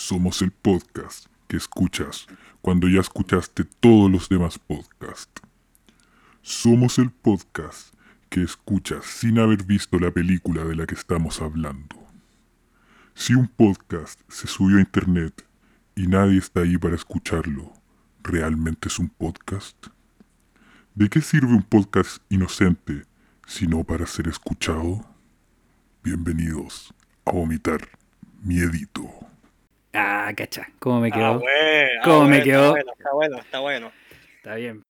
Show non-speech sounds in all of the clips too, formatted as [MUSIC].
Somos el podcast que escuchas cuando ya escuchaste todos los demás podcasts. Somos el podcast que escuchas sin haber visto la película de la que estamos hablando. Si un podcast se subió a internet y nadie está ahí para escucharlo, ¿realmente es un podcast? ¿De qué sirve un podcast inocente si no para ser escuchado? Bienvenidos a vomitar miedito. Ah, cacha, ¿cómo me Ah, quedó? bueno, ¿Cómo ah, me bueno, quedó? Está bueno, está bueno, está bueno. Está bien.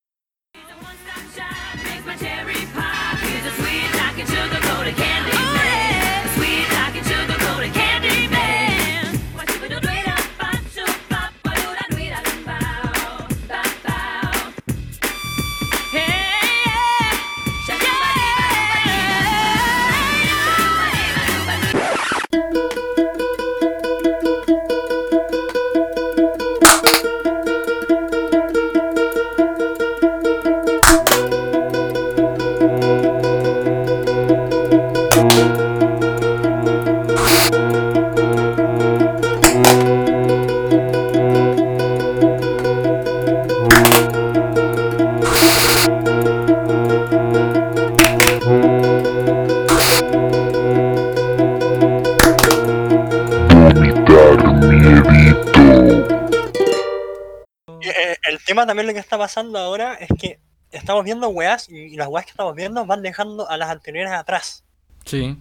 Tema también lo que está pasando ahora es que estamos viendo weas y las weas que estamos viendo van dejando a las anteriores atrás. Sí.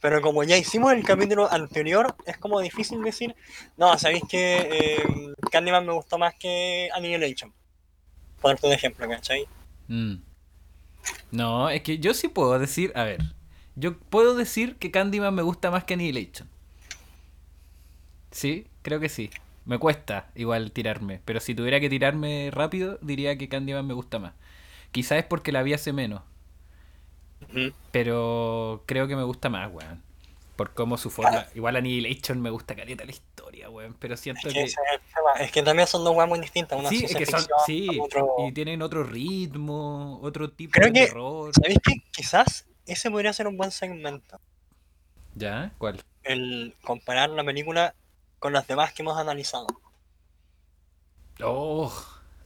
Pero como ya hicimos el capítulo anterior, es como difícil decir, no, sabéis que eh, Candyman me gustó más que Annihilation. Ponerte un ejemplo, ¿cachai? Mm. No, es que yo sí puedo decir, a ver, yo puedo decir que Candyman me gusta más que Annihilation. Sí, creo que sí. Me cuesta igual tirarme, pero si tuviera que tirarme rápido, diría que Candyman me gusta más. Quizás es porque la vi hace menos, pero creo que me gusta más, weón. Por cómo su forma. Igual Annihilation me gusta caleta la historia, weón, pero siento Es que, es que también son dos weas muy distintas. Una Sí, es que son, sí, otro- y tienen otro ritmo, otro tipo Creo de que- terror. ¿Sabéis que quizás ese podría ser un buen segmento? ¿Ya? ¿Cuál? El comparar la película con las demás que hemos analizado. Oh,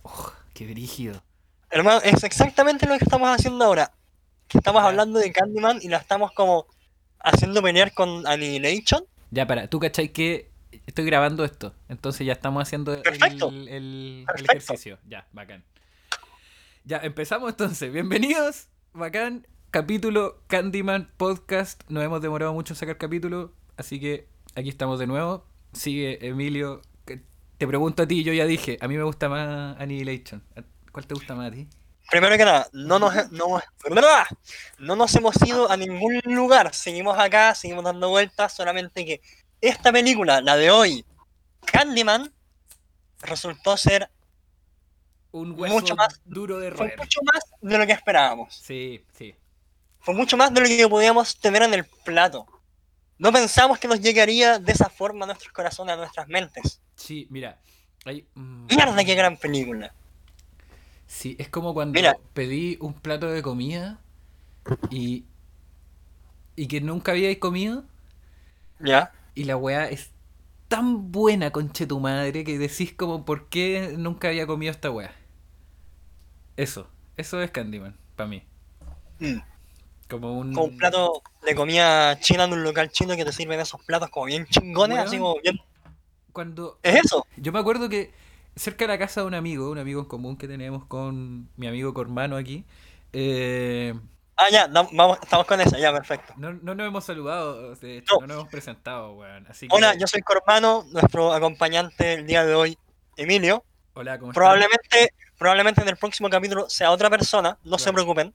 oh, qué brígido. Hermano, es exactamente lo que estamos haciendo ahora. Estamos hablando de Candyman y la estamos como haciendo pelear con Annihilation. Ya, para, tú cachai que estoy grabando esto, entonces ya estamos haciendo el, el- ejercicio. Ya, bacán. Ya, empezamos entonces. Bienvenidos, bacán. Capítulo Candyman Podcast. Nos hemos demorado mucho en sacar capítulo, así que aquí estamos de nuevo. Sigue Emilio. Te pregunto a ti, yo ya dije, a mí me gusta más Annihilation. ¿Cuál te gusta más a ti? Primero que nada, no nos, no, no nos hemos ido a ningún lugar. Seguimos acá, seguimos dando vueltas. Solamente que esta película, la de hoy, Candyman, resultó ser Un hueso Mucho más- duro de fue roer. mucho más de lo que esperábamos. Sí, sí. Fue mucho más de lo que podíamos tener en el plato. No pensamos que nos llegaría de esa forma a nuestros corazones, a nuestras mentes. Sí, mira. hay, mm, Mierda, qué gran película. Sí, es como cuando Mira. pedí un plato de comida y, y que nunca habíais comido ¿Ya? y la weá es tan buena, conche tu madre, que decís como, ¿por qué nunca había comido esta weá? Eso, eso es Candyman, para mí. Mm. Como un... Como un plato de comida china en un local chino que te sirven esos platos como bien chingones, así como bien. Cuando... ¿Es eso? Yo me acuerdo que cerca de la casa de un amigo, un amigo en común que tenemos con mi amigo Cormano aquí, eh, Ah, ya, vamos, estamos con esa, ya, perfecto. no, no nos hemos saludado, de hecho, No. no nos hemos presentado, weón. Así que, Hola, yo soy Cormano, nuestro acompañante el día de hoy, Emilio. hola, ¿cómo están? Probablemente, probablemente en el próximo capítulo sea otra persona, no se preocupen.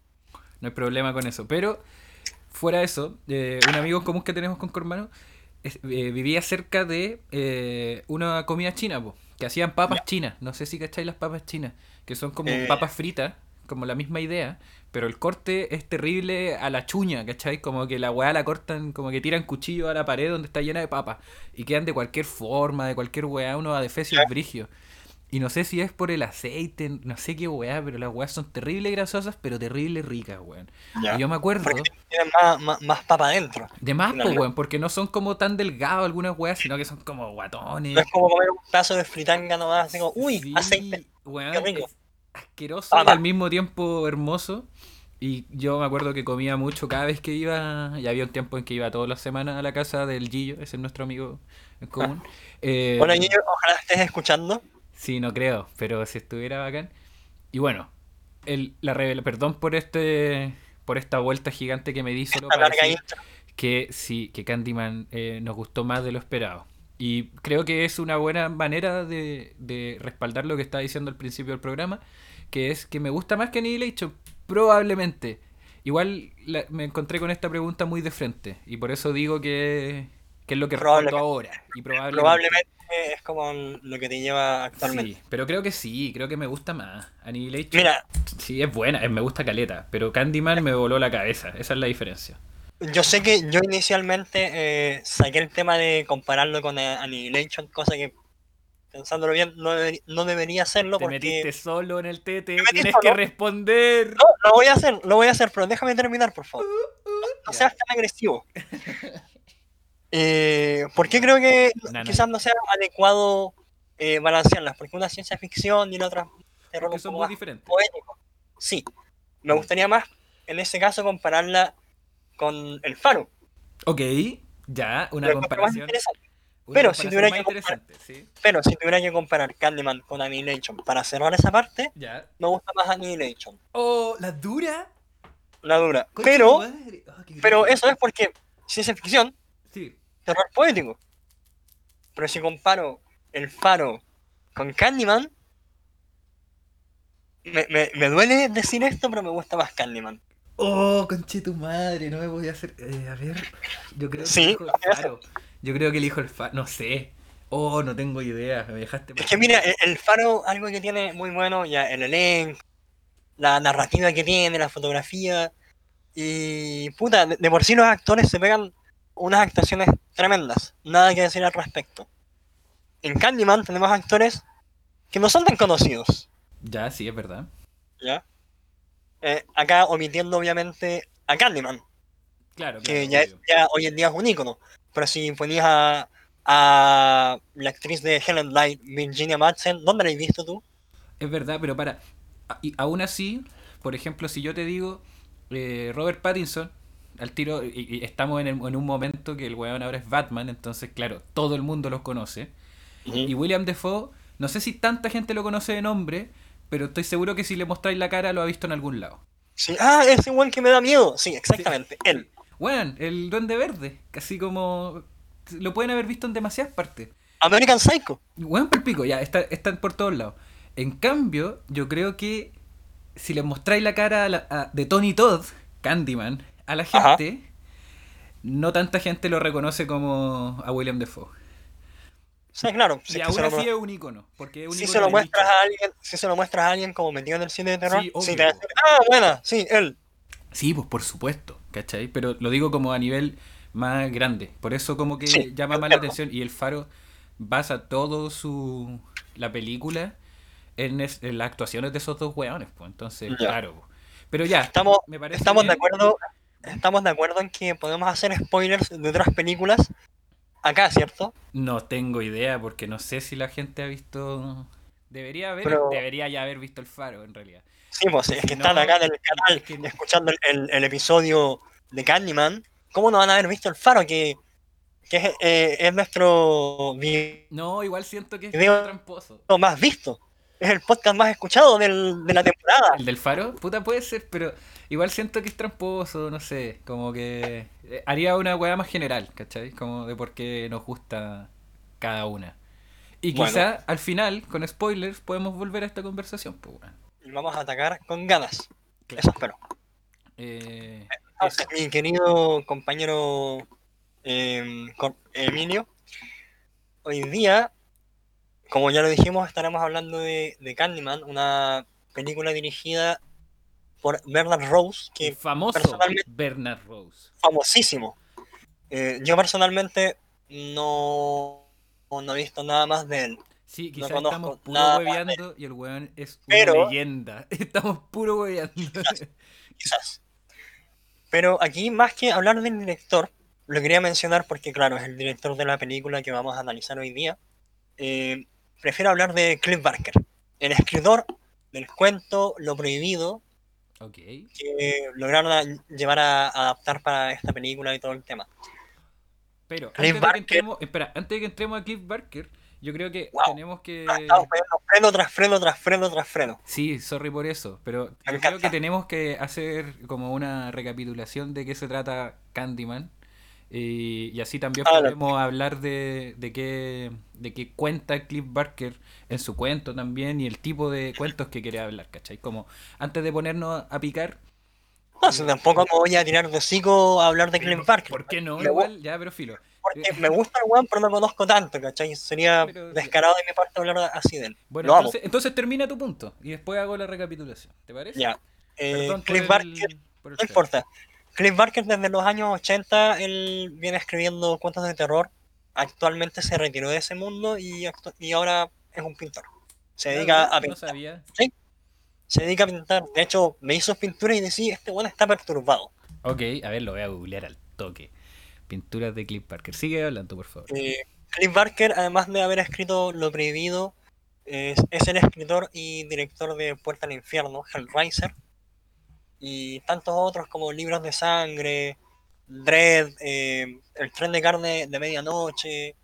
No hay problema con eso. Pero, fuera de eso, eh, un amigo en común que tenemos con Cormano es- eh, vivía cerca de eh, una comida china, po, que hacían papas chinas. No sé si cacháis las papas chinas, que son como Eh. papas fritas, como la misma idea, pero el corte es terrible a la chuña, ¿cachai? Como que la weá la cortan, como que tiran cuchillo a la pared donde está llena de papas y quedan de cualquier forma, de cualquier weá, uno a defecio brigio. Y no sé si es por el aceite, no sé qué weá, pero las weas son terribles grasosas, pero terribles ricas, weón. Y yo me acuerdo Porque tienen más, más, más papa adentro. de más, finalmente. weón, porque no son como tan delgados algunas weas, sino que son como guatones. No es como comer un pedazo de fritanga nomás, así como, uy, Sí, aceite. weón, qué rico. asqueroso Ah, y al mismo tiempo hermoso. Y yo me acuerdo que comía mucho cada vez que iba. Ya había un tiempo en que iba todas las semanas a la casa del Gillo, ese es nuestro amigo en común. Eh, Bueno, niño, ojalá estés escuchando. Sí, no creo, pero si estuviera bacán. Y bueno, el, la revela, perdón por este por esta vuelta gigante que me di solo para decir que sí, que Candyman eh, nos gustó más de lo esperado. Y creo que es una buena manera de, de respaldar lo que estaba diciendo al principio del programa, que es que me gusta más que Annihilation, probablemente. Igual la- me encontré con esta pregunta muy de frente, y por eso digo que, que es lo que respondo ahora. Y probablemente. Probablemente es como lo que te lleva actualmente. Sí, pero creo que sí, creo que me gusta más. Annihilation. Mira, Sí, es buena, es- me gusta caleta, pero Candyman me voló la cabeza, esa es la diferencia. yo sé que yo inicialmente eh, saqué el tema de compararlo con eh, Annihilation, cosa que pensándolo bien no, deber- no debería hacerlo Te porque metiste solo en el tete, tienes solo. que responder. No, lo voy a hacer, lo voy a hacer, pero déjame terminar, por favor. [LAUGHS] No Ya. seas tan agresivo. Eh, ¿Por qué creo que quizás no sea adecuado eh, balancearlas? Porque una es ciencia ficción y la otra es terror Porque son muy diferentes. poético. Sí, me gustaría más, en ese caso, compararla con El Faro. Ok, ya, una comparación. una Pero si tuviera que comparar- ¿sí? Pero si tuviera que comparar Candyman con Annihilation para cerrar esa parte, Ya. me gusta más Annihilation, Oh, la dura. la dura. Pero. Ah, pero eso es porque ciencia ficción Sí. Terror poético. Pero si comparo el faro con Candyman, me, me, me duele decir esto, pero me gusta más Candyman. Oh, conche tu madre, no me voy a hacer. eh, a ver, yo creo que Sí, elijo el faro. Yo creo que elijo el faro. No sé. Oh, no tengo idea. Me dejaste. Es que mira, el, el faro, algo que tiene muy bueno, ya el elenco, la narrativa que tiene, la fotografía. Y puta, de, de por sí los actores se pegan unas actuaciones tremendas. Nada que decir al respecto. En Candyman tenemos actores que no son tan conocidos. Ya, sí, es verdad. ¿ya? Eh, acá omitiendo obviamente a Candyman, Claro, que ya hoy en día es un ícono. Pero si ponías a, a la actriz de Helen Light, Virginia Madsen, ¿dónde la has visto tú? Es verdad, pero para. a- Y aún así, por ejemplo, si yo te digo eh, Robert Pattinson, al tiro, y, y estamos en, el- en un momento que el weón ahora es Batman, entonces, claro, todo el mundo los conoce. Y William Defoe, no sé si tanta gente lo conoce de nombre, pero estoy seguro que si le mostráis la cara lo ha visto en algún lado. Sí, ah, ese igual que me da miedo. Sí, exactamente, él. Weón, el Duende Verde, casi como. Lo pueden haber visto en demasiadas partes. American Psycho. Weón, por pico, ya, está- están por todos lados. En cambio, yo creo que si les mostráis la cara a la- a- de Tony Todd, Candyman, a la Ajá. gente, no tanta gente lo reconoce como a William Defoe. Sí, claro. Si, y es aún así es un icono, porque es un si icono se lo muestras a alguien, si se lo muestras a alguien como metido en el cine de terror, Sí, obvio. te ah, buena, sí, él. Sí, pues por supuesto, ¿cachai? Pero lo digo como a nivel más grande. Por eso como que Sí, llama más la atención. Y el faro basa todo su... la película en, es- en las actuaciones de esos dos weones, pues. Entonces, Ya. claro. Pero ya, Estamos, me parece estamos de acuerdo, estamos de acuerdo en que podemos hacer spoilers de otras películas acá, ¿cierto? No tengo idea porque no sé si la gente ha visto... Debería haber, Pero- debería ya haber visto el faro en realidad. Sí, pues es Si que no, están acá en el canal es que- escuchando el, el- el episodio de Candyman. ¿Cómo no van a haber visto el faro? Que, que es, eh, es nuestro video No, igual siento que es Video- tramposo. más visto. Es el podcast más escuchado del- de la temporada. ¿El del faro? Puta, puede ser, pero igual siento que es tramposo, no sé, como que eh, haría una weá más general, ¿cachai? Como de por qué nos gusta cada una. Y Bueno. quizá al final, con spoilers, podemos volver a esta conversación, pues. Y vamos a atacar con ganas. Claro. Eso espero. Eh, Entonces, mi querido compañero eh, Cor- Emilio, hoy día, como ya lo dijimos, estaremos hablando de, de Candyman, una película dirigida por Bernard Rose, que famoso personalmente- Bernard Rose. famosísimo. Eh, yo personalmente no, no he visto nada más de él. Sí, No quizás conozco estamos puro hueveando y el weón es Pero- una leyenda. [LAUGHS] Estamos puro hueveando. quizás. Pero aquí, más que hablar del director, lo quería mencionar porque, claro, es el director de la película que vamos a analizar hoy día. eh, prefiero hablar de Cliff Barker, el escritor del cuento Lo Prohibido, que lograron a- llevar a adaptar para esta película y todo el tema. Pero Cliff antes de, que entremos, espera, antes de que entremos a Cliff Barker, yo creo que Wow. tenemos que... Ah, freno tras freno tras freno tras freno. Sí, sorry por eso, pero yo creo que tenemos que hacer como una recapitulación de qué se trata Candyman. Y, y así también Ah, la- podemos hablar de, de qué de qué cuenta Cliff Barker en su cuento también y el tipo de cuentos que quiere hablar, ¿cachai? Como antes de ponernos a picar, No, si tampoco me voy a tirar de hocico a hablar de Cliff Barker. ¿por qué no? Igual, ya, pero filo. Porque me gusta el weón, pero no conozco tanto, ¿cachai? Sería Pero- descarado de mi parte hablar así de él. Bueno, Lo entonces, entonces termina tu punto y después hago la recapitulación, ¿te parece? Ya. Eh, Perdón el- Barker, no importa. Cliff Barker desde los años 80, él viene escribiendo cuentos de terror. Actualmente se retiró de ese mundo y, y ahora es un pintor. Se Ah, dedica a No pintar. sabía. Se dedica a pintar. De hecho, me hizo pinturas y decía, este weón está perturbado. Ok, a ver, lo voy a googlear al toque. Pinturas de Cliff Barker. Sigue hablando, por favor. Eh, Cliff Barker, además de haber escrito Lo Prohibido, es, es el escritor y director de Puerta al Infierno, Hellraiser, y tantos otros como Libros de Sangre, Dread, eh, El Tren de Carne de Medianoche,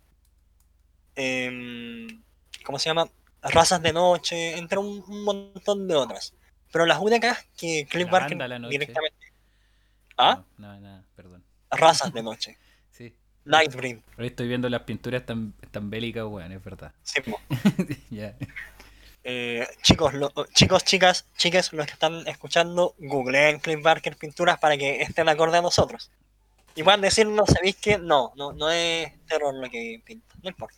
em, ¿cómo se llama? Razas de Noche, entre un, un montón de otras. Pero las únicas que Cliff La Barker la directamente... ¿Ah? No, no, nada, perdón. Razas de Noche. [LAUGHS] Sí. Nightbreed. Ahora estoy viendo las pinturas tan, tan bélicas, weón, es verdad. Sí, [LAUGHS] ya. Eh, chicos, lo- chicos, chicas, chicas, los que están escuchando, googleen Cliff Barker pinturas para que estén acorde a nosotros. Y puedan decirnos, ¿sabéis que no, no, no es terror lo que pinta, no importa.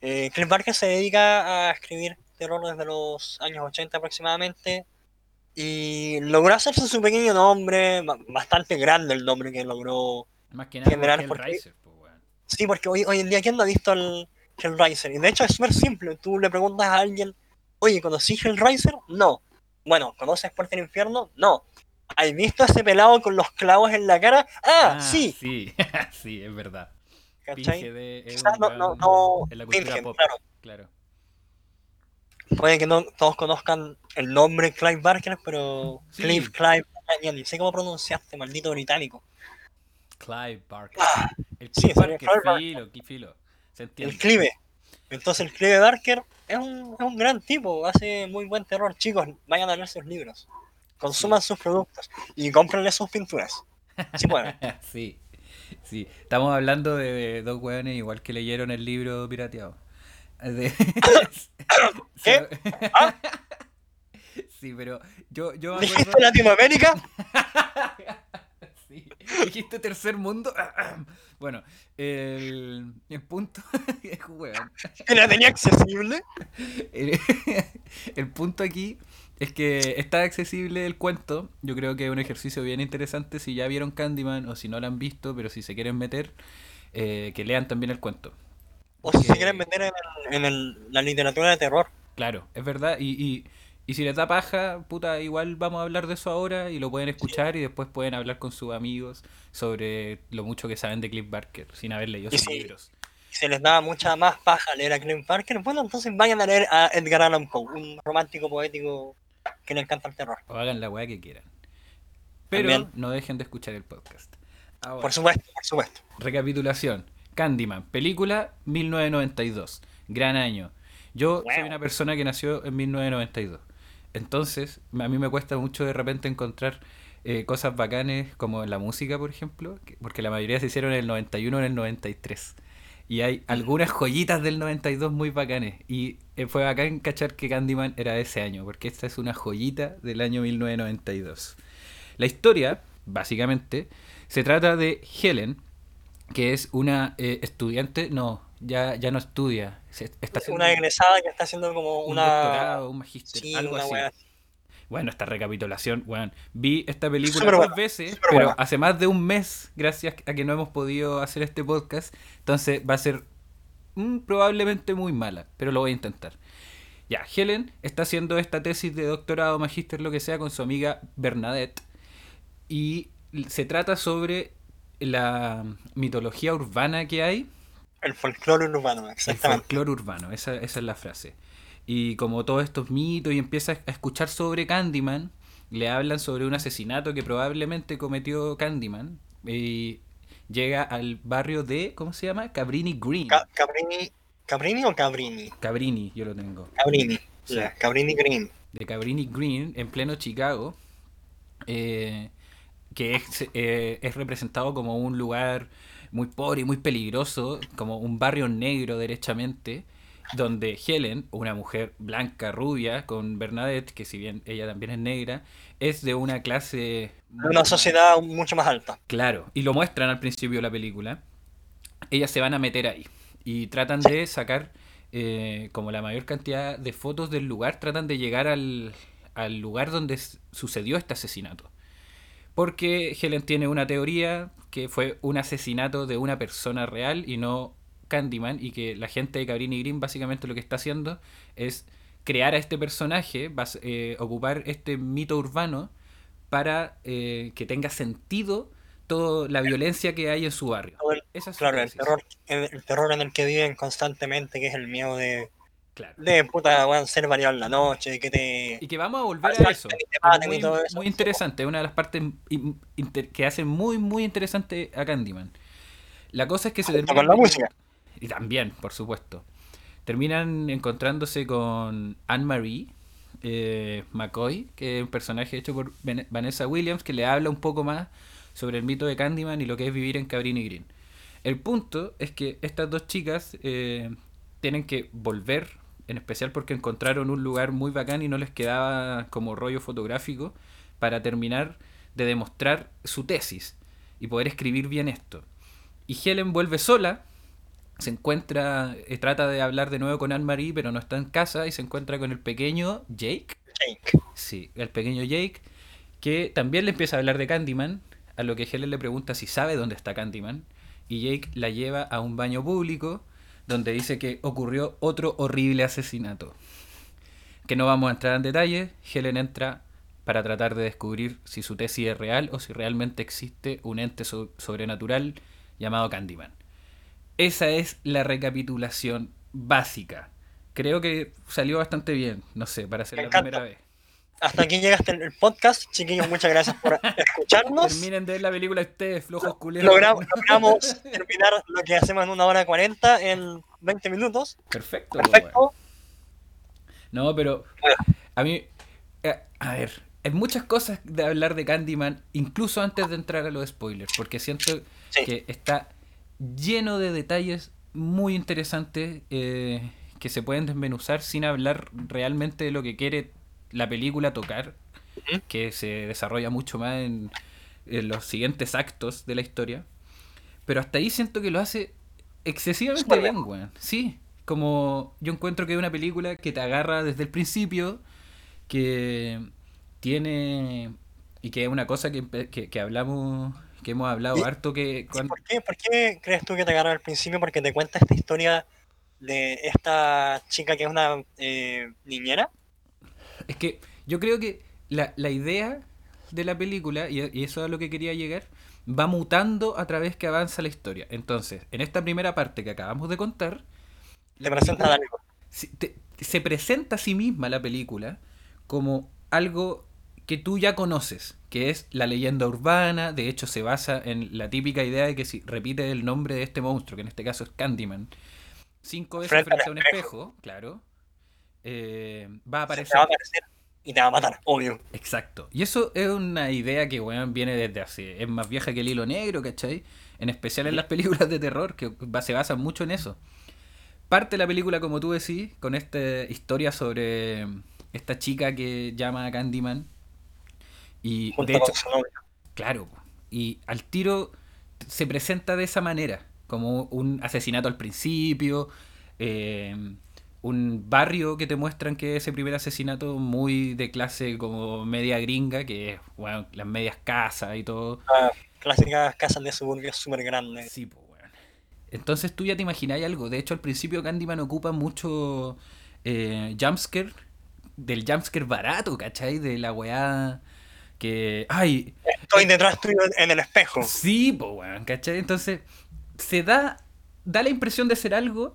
Eh, Cliff Barker se dedica a escribir terror desde los años 80 aproximadamente y logró hacerse su pequeño nombre, ba- bastante grande el nombre que logró. Más que nada General, por porque- Hellraiser, pues. Sí, porque hoy, hoy en día, ¿quién no ha visto el Hellraiser? Y de hecho es súper simple, tú le preguntas a alguien, oye, ¿conocí Hellraiser? No. Bueno, ¿conoces Puerta del Infierno? No. ¿Has visto a ese pelado con los clavos en la cara? Ah, sí. Sí, [LAUGHS] sí, es verdad. ¿Cachai? Pinge de, es Quizás un no, no, no en la cultura pop. claro. Claro. Puede que no todos conozcan el nombre Clive Barker, pero Sí. Clive, Clive, ni sé cómo pronunciaste, maldito británico. Clive Barker. El Ah, sí, Clive sería Barker, filo, filo. Se entiende. El Clive. Entonces el Clive Barker es un, es un gran tipo, hace muy buen terror. Chicos, vayan a leer sus libros. Consuman sus productos y cómprenle sus pinturas. Sí pueden. [LAUGHS] sí, sí. Estamos hablando de dos hueones igual que leyeron el libro pirateado. De- [COUGHS] ¿Qué? ¿Ah? [LAUGHS] Sí, pero yo, yo me ¿Dijiste acuerdo... Latinoamérica? [LAUGHS] Sí. [LAUGHS] Dijiste tercer mundo. [CLEARS THROAT] Bueno, el, el punto... [LAUGHS] Hueón. ¿Que la tenía accesible? El, [LAUGHS] el punto aquí es que está accesible el cuento. Yo creo que es un ejercicio bien interesante si ya vieron Candyman o si no lo han visto, pero si se quieren meter, eh, que lean también el cuento. O si se quieren meter en, el- en el- la literatura de terror. Claro, es verdad. Y, y, y si les da paja, puta, igual vamos a hablar de eso ahora y lo pueden escuchar y después pueden hablar con sus amigos sobre lo mucho que saben de Cliff Barker sin haber leído sus sí. libros. Si se les da mucha más paja leer a Clive Barker, bueno, entonces vayan a leer a Edgar Allan Poe, un romántico poético que le encanta el terror. O hagan la weá que quieran. Pero También. no dejen de escuchar el podcast. Ahora, Por supuesto, por supuesto. Recapitulación. Candyman, película 1992. Gran año. Yo soy una persona que nació en 1992. Entonces, a mí me cuesta mucho de repente encontrar eh, cosas bacanes como la música, por ejemplo, que- porque la mayoría se hicieron en el 91 o en el 93. Y hay algunas joyitas del 92 muy bacanes. Y eh, fue bacán cachar que Candyman era de ese año, porque esta es una joyita del año 1992. La historia, básicamente, se trata de Helen, que es una eh, estudiante, no, ya, ya no estudia, está Una egresada que está haciendo como un una. doctorado, un magíster, Sí, algo así. Bueno, esta recapitulación, bueno, vi esta película Súper dos buena, veces, pero buena. hace más de un mes, gracias a que no hemos podido hacer este podcast, entonces va a ser mm, probablemente muy mala, pero lo voy a intentar. Ya, Helen está haciendo esta tesis de doctorado, magíster, lo que sea, con su amiga Bernadette. Y se trata sobre la mitología urbana que hay El folclore urbano, el exactamente. folclore urbano, esa, esa es la frase. Y como todos estos mitos y empieza a escuchar sobre Candyman, le hablan sobre un asesinato que probablemente cometió Candyman. Y llega al barrio de, ¿cómo se llama? Cabrini Green. Ca- Cabrini, ¿Cabrini o Cabrini? Cabrini, yo lo tengo. Cabrini. Sí. Ya, Cabrini Green. de Cabrini Green en pleno Chicago, eh, que es, eh, es representado como un lugar muy pobre y muy peligroso, como un barrio negro derechamente, donde Helen, una mujer blanca, rubia, con Bernadette, que si bien ella también es negra, es de una clase... Una sociedad mucho más alta. Claro, y lo muestran al principio de la película. Ellas se van a meter ahí y tratan de sacar eh, como la mayor cantidad de fotos del lugar, tratan de llegar al, al lugar donde sucedió este asesinato. Porque Helen tiene una teoría que fue un asesinato de una persona real y no Candyman y que la gente de Cabrini Green básicamente lo que está haciendo es crear a este personaje, eh, ocupar este mito urbano para eh, que tenga sentido toda la violencia que hay en su barrio. Todo el- Esa es su Claro, el terror, el, el terror en el que viven constantemente, que es el miedo de, Claro. de puta, weón, ser variado en la noche, que te... Y que vamos a volver a eso. Es muy, eso. muy interesante, una de las partes que hace muy, muy interesante a Candyman. La cosa es que se termina. con la música. Y también, por supuesto. Terminan encontrándose con Anne-Marie eh, McCoy, que es un personaje hecho por Vanessa Williams, que le habla un poco más sobre el mito de Candyman y lo que es vivir en Cabrini Green. El punto es que estas dos chicas eh, tienen que volver, en especial porque encontraron un lugar muy bacán y no les quedaba como rollo fotográfico, para terminar de demostrar su tesis y poder escribir bien esto. Y Helen vuelve sola, se encuentra, eh, trata de hablar de nuevo con Anne-Marie, pero no está en casa y se encuentra con el pequeño Jake. Jake. Sí, el pequeño Jake, que también le empieza a hablar de Candyman, a lo que Helen le pregunta si sabe dónde está Candyman, y Jake la lleva a un baño público donde dice que ocurrió otro horrible asesinato. Que no vamos a entrar en detalles, Helen entra para tratar de descubrir si su tesis es real o si realmente existe un ente so- sobrenatural llamado Candyman. Esa es la recapitulación básica. Creo que salió bastante bien, no sé, para ser Me la encanta. primera vez. Hasta aquí llegaste el el podcast, chiquillos, muchas gracias por escucharnos. Terminen de ver la película ustedes, flojos culeros. Logramos, logramos terminar lo que hacemos en una hora cuarenta en 20 minutos. Perfecto. Perfecto. No, pero a mí, eh, a ver, hay muchas cosas de hablar de Candyman, incluso antes de entrar a los spoilers, porque siento Sí. que está lleno de detalles muy interesantes eh, que se pueden desmenuzar sin hablar realmente de lo que quiere la película tocar, que se desarrolla mucho más en, en los siguientes actos de la historia. Pero hasta ahí siento que lo hace excesivamente bien, weón. Sí, como yo encuentro que es una película que te agarra desde el principio, que tiene... Y que es una cosa que, que, que hablamos, que hemos hablado harto que ¿Y cuando... por, qué, por qué crees tú que te agarra al principio? Porque te cuenta esta historia de esta chica que es una eh, niñera. Es que yo creo que la, la idea de la película, y, y eso es a lo que quería llegar, va mutando a través que avanza la historia. Entonces, en esta primera parte que acabamos de contar, Te presenta película- algo. si- te- se presenta a sí misma la película como algo que tú ya conoces, que es la leyenda urbana, de hecho se basa en la típica idea de que si repite el nombre de este monstruo, que en este caso es Candyman, cinco veces Frente a un espejo. espejo, claro, eh, va a aparecer. te va a aparecer y te va a matar, obvio. Exacto. Y eso es una idea que, weón, viene desde hace... Es más vieja que el hilo negro, ¿cachai? En especial en las películas de terror, que se basan mucho en eso. Parte la película, como tú decís, con esta historia sobre esta chica que llama a Candyman. Y Junto de hecho. Claro, y al tiro se presenta de esa manera, como un asesinato al principio, eh, un barrio que te muestran que ese primer asesinato muy de clase como media gringa, que es bueno, las medias casas y todo. Ah, clásicas casas de suburbios súper grandes. Sí, po, weón. Entonces tú ya te imagináis algo. De hecho, al principio Candyman ocupa mucho eh, jumpscare, del jumpscare barato, ¿cachai? De la weá que... ¡Ay! Estoy detrás tuyo en el espejo. Sí, po, weón, ¿cachai? Entonces, se da, da la impresión de ser algo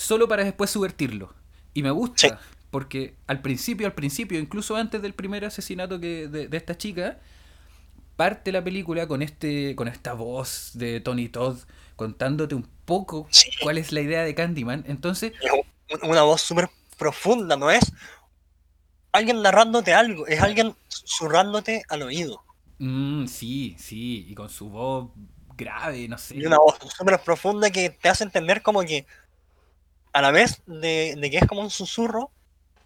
solo para después subvertirlo. Y me gusta, Sí. porque al principio, al principio, incluso antes del primer asesinato que, de, de esta chica, parte la película con este con esta voz de Tony Todd contándote un poco Sí. cuál es la idea de Candyman. Entonces, Es un- una voz súper profunda, ¿no es? Alguien narrándote algo, es alguien susurrándote al oído. mm, sí, sí, y con su voz grave, no sé. Y una voz súper profunda que te hace entender como que a la vez de, de que es como un susurro,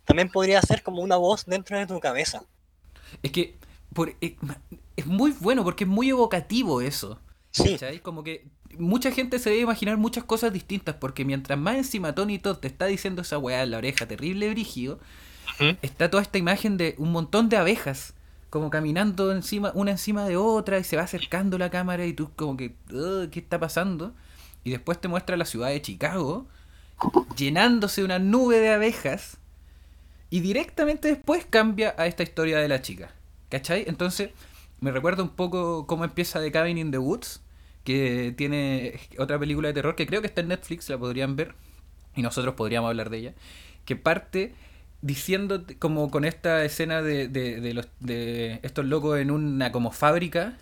también podría ser como una voz dentro de tu cabeza. Es que por- es, es muy bueno porque es muy evocativo eso. Sí, ¿Cachai? Como que mucha gente se debe imaginar muchas cosas distintas porque mientras más encima Tony Todd te está diciendo esa weá en la oreja terrible brígido, está toda esta imagen de un montón de abejas como caminando encima una encima de otra y se va acercando la cámara y tú como que "Ugh, ¿qué está pasando? Y después te muestra la ciudad de Chicago llenándose una nube de abejas y directamente después cambia a esta historia de la chica. ¿Cachai? Entonces me recuerda un poco cómo empieza The Cabin in the Woods, que tiene otra película de terror que creo que está en Netflix, la podrían ver y nosotros podríamos hablar de ella, que parte diciendo como con esta escena de, de, de estos locos en una como fábrica,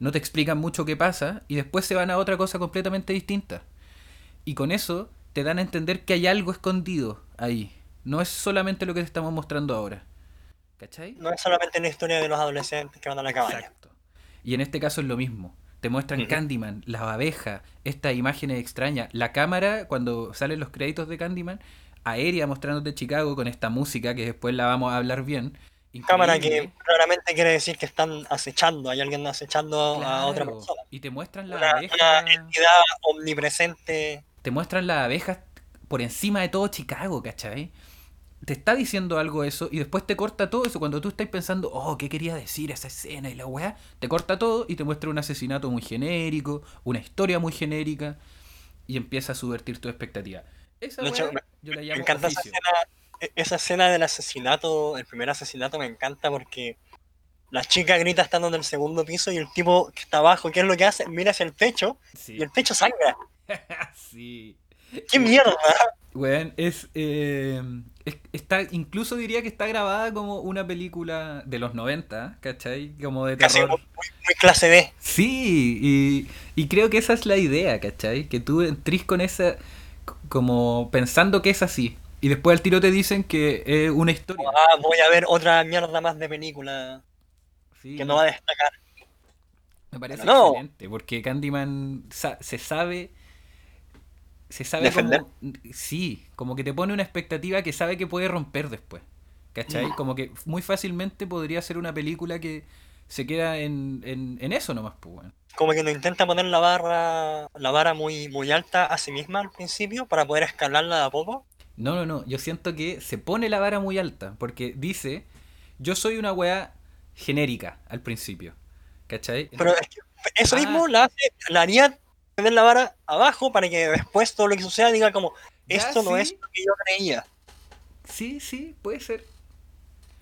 no te explican mucho qué pasa y después se van a otra cosa completamente distinta. Y con eso te dan a entender que hay algo escondido ahí. No es solamente lo que te estamos mostrando ahora. ¿Cachai? no es solamente la historia de los adolescentes que van a la cabaña. Exacto. Y en este caso es lo mismo. Te muestran. Candyman, las abejas, estas imágenes extrañas. La cámara, cuando salen los créditos de Candyman, aérea mostrándote Chicago con esta música que después la vamos a hablar bien. Cámara que claramente quiere decir que están acechando, hay alguien acechando a otra persona. Y te muestran las Una, abejas. una entidad omnipresente. Te muestran las abejas por encima de todo Chicago, ¿cachai? Te está diciendo algo eso y después te corta todo eso. Cuando tú estás pensando, oh, ¿qué quería decir esa escena y la weá? Te corta todo y te muestra un asesinato muy genérico, una historia muy genérica y empieza a subvertir tu expectativa. Esa hecho, weá yo la Me encanta esa escena, e- esa escena del asesinato, el primer asesinato me encanta porque la chica grita estando en el segundo piso y el tipo que está abajo, ¿qué es lo que hace? Mira hacia el techo Sí. y el techo sangra. [LAUGHS] sí. ¡Qué mierda! Weón, es, eh, es- Está, incluso diría que está grabada como una película de los 90, ¿cachai? Como de Casi terror. muy, muy- muy clase B. Sí, y, y creo que esa es la idea, ¿cachai? Que tú entrís con esa, como pensando que es así. Y después al tiro te dicen que es una historia. Ah, voy a ver otra mierda más de película Sí, que no va a destacar. me parece no. excelente, porque Candyman sa- se sabe... Se sabe Defender. como... Sí, como que te pone una expectativa que sabe que puede romper después. ¿Cachai? Como que muy fácilmente podría ser una película que se queda en, en, en eso nomás, pues. Como que no intenta poner la barra, la vara muy, muy alta a sí misma al principio para poder escalarla de a poco. No, no, no. Yo siento que se pone la vara muy alta. Porque dice, yo soy una weá genérica al principio. ¿Cachai? Pero es que eso Ah. mismo la hace, la haría tener la vara abajo para que después todo lo que suceda diga como Ya, esto no sí. es lo que yo creía. Sí, sí, puede ser.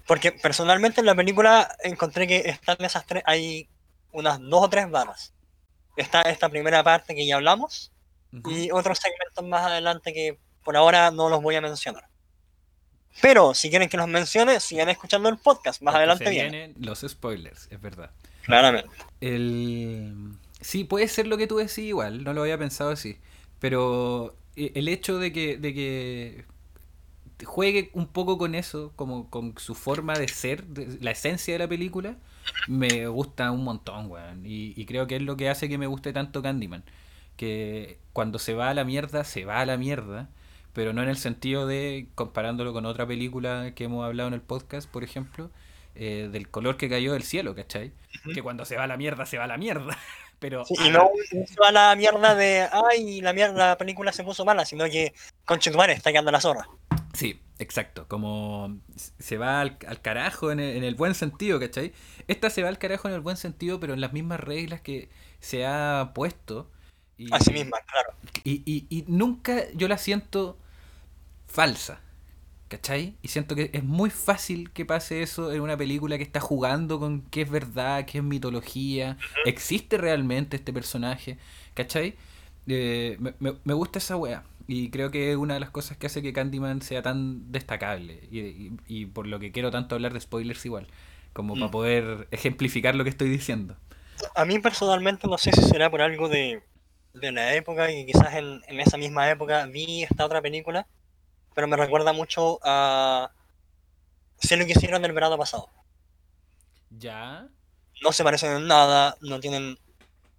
Porque personalmente en la película encontré que están esas tres, hay unas dos o tres barras. Está esta primera parte que ya hablamos y otros segmentos más adelante que por ahora no los voy a mencionar. Pero si quieren que los mencione, sigan escuchando el podcast, más Porque adelante vienen los spoilers, es verdad. Claramente. El... Sí, puede ser lo que tú decís igual, no lo había pensado así. Pero eh, el hecho de que, de que juegue un poco con eso, como con su forma de ser, de- la esencia de la película, me gusta un montón, weón. Y, y creo que es lo que hace que me guste tanto Candyman. Que cuando se va a la mierda, se va a la mierda. Pero no en el sentido de, comparándolo con otra película que hemos hablado en el podcast, por ejemplo, eh, del color que cayó del cielo, ¿cachai? Que cuando se va a la mierda, se va a la mierda. [LAUGHS] Pero Sí, y la- no no se va a la mierda de, ay, la mierda, la película se puso mala, sino que, conchetumare, está quedando la zorra. Sí, exacto. Como se va al, al carajo en el, en el buen sentido, ¿cachai? Esta se va al carajo en el buen sentido, pero en las mismas reglas que se ha puesto. Y, Así misma, claro. Y, y- y nunca yo la siento falsa. ¿Cachai? Y siento que es muy fácil que pase eso en una película que está jugando con qué es verdad, qué es mitología, existe realmente este personaje, ¿cachai? Eh, me, me- gusta esa wea. Y creo que es una de las cosas que hace que Candyman sea tan destacable. Y, y- y por lo que quiero tanto hablar de spoilers igual. Como para Mm. poder ejemplificar lo que estoy diciendo. A mí personalmente no sé si será por algo de, de la época y quizás en, en esa misma época vi esta otra película, pero me recuerda mucho a Sé lo que hicieron el verano pasado. Ya. No se parecen en nada, no tienen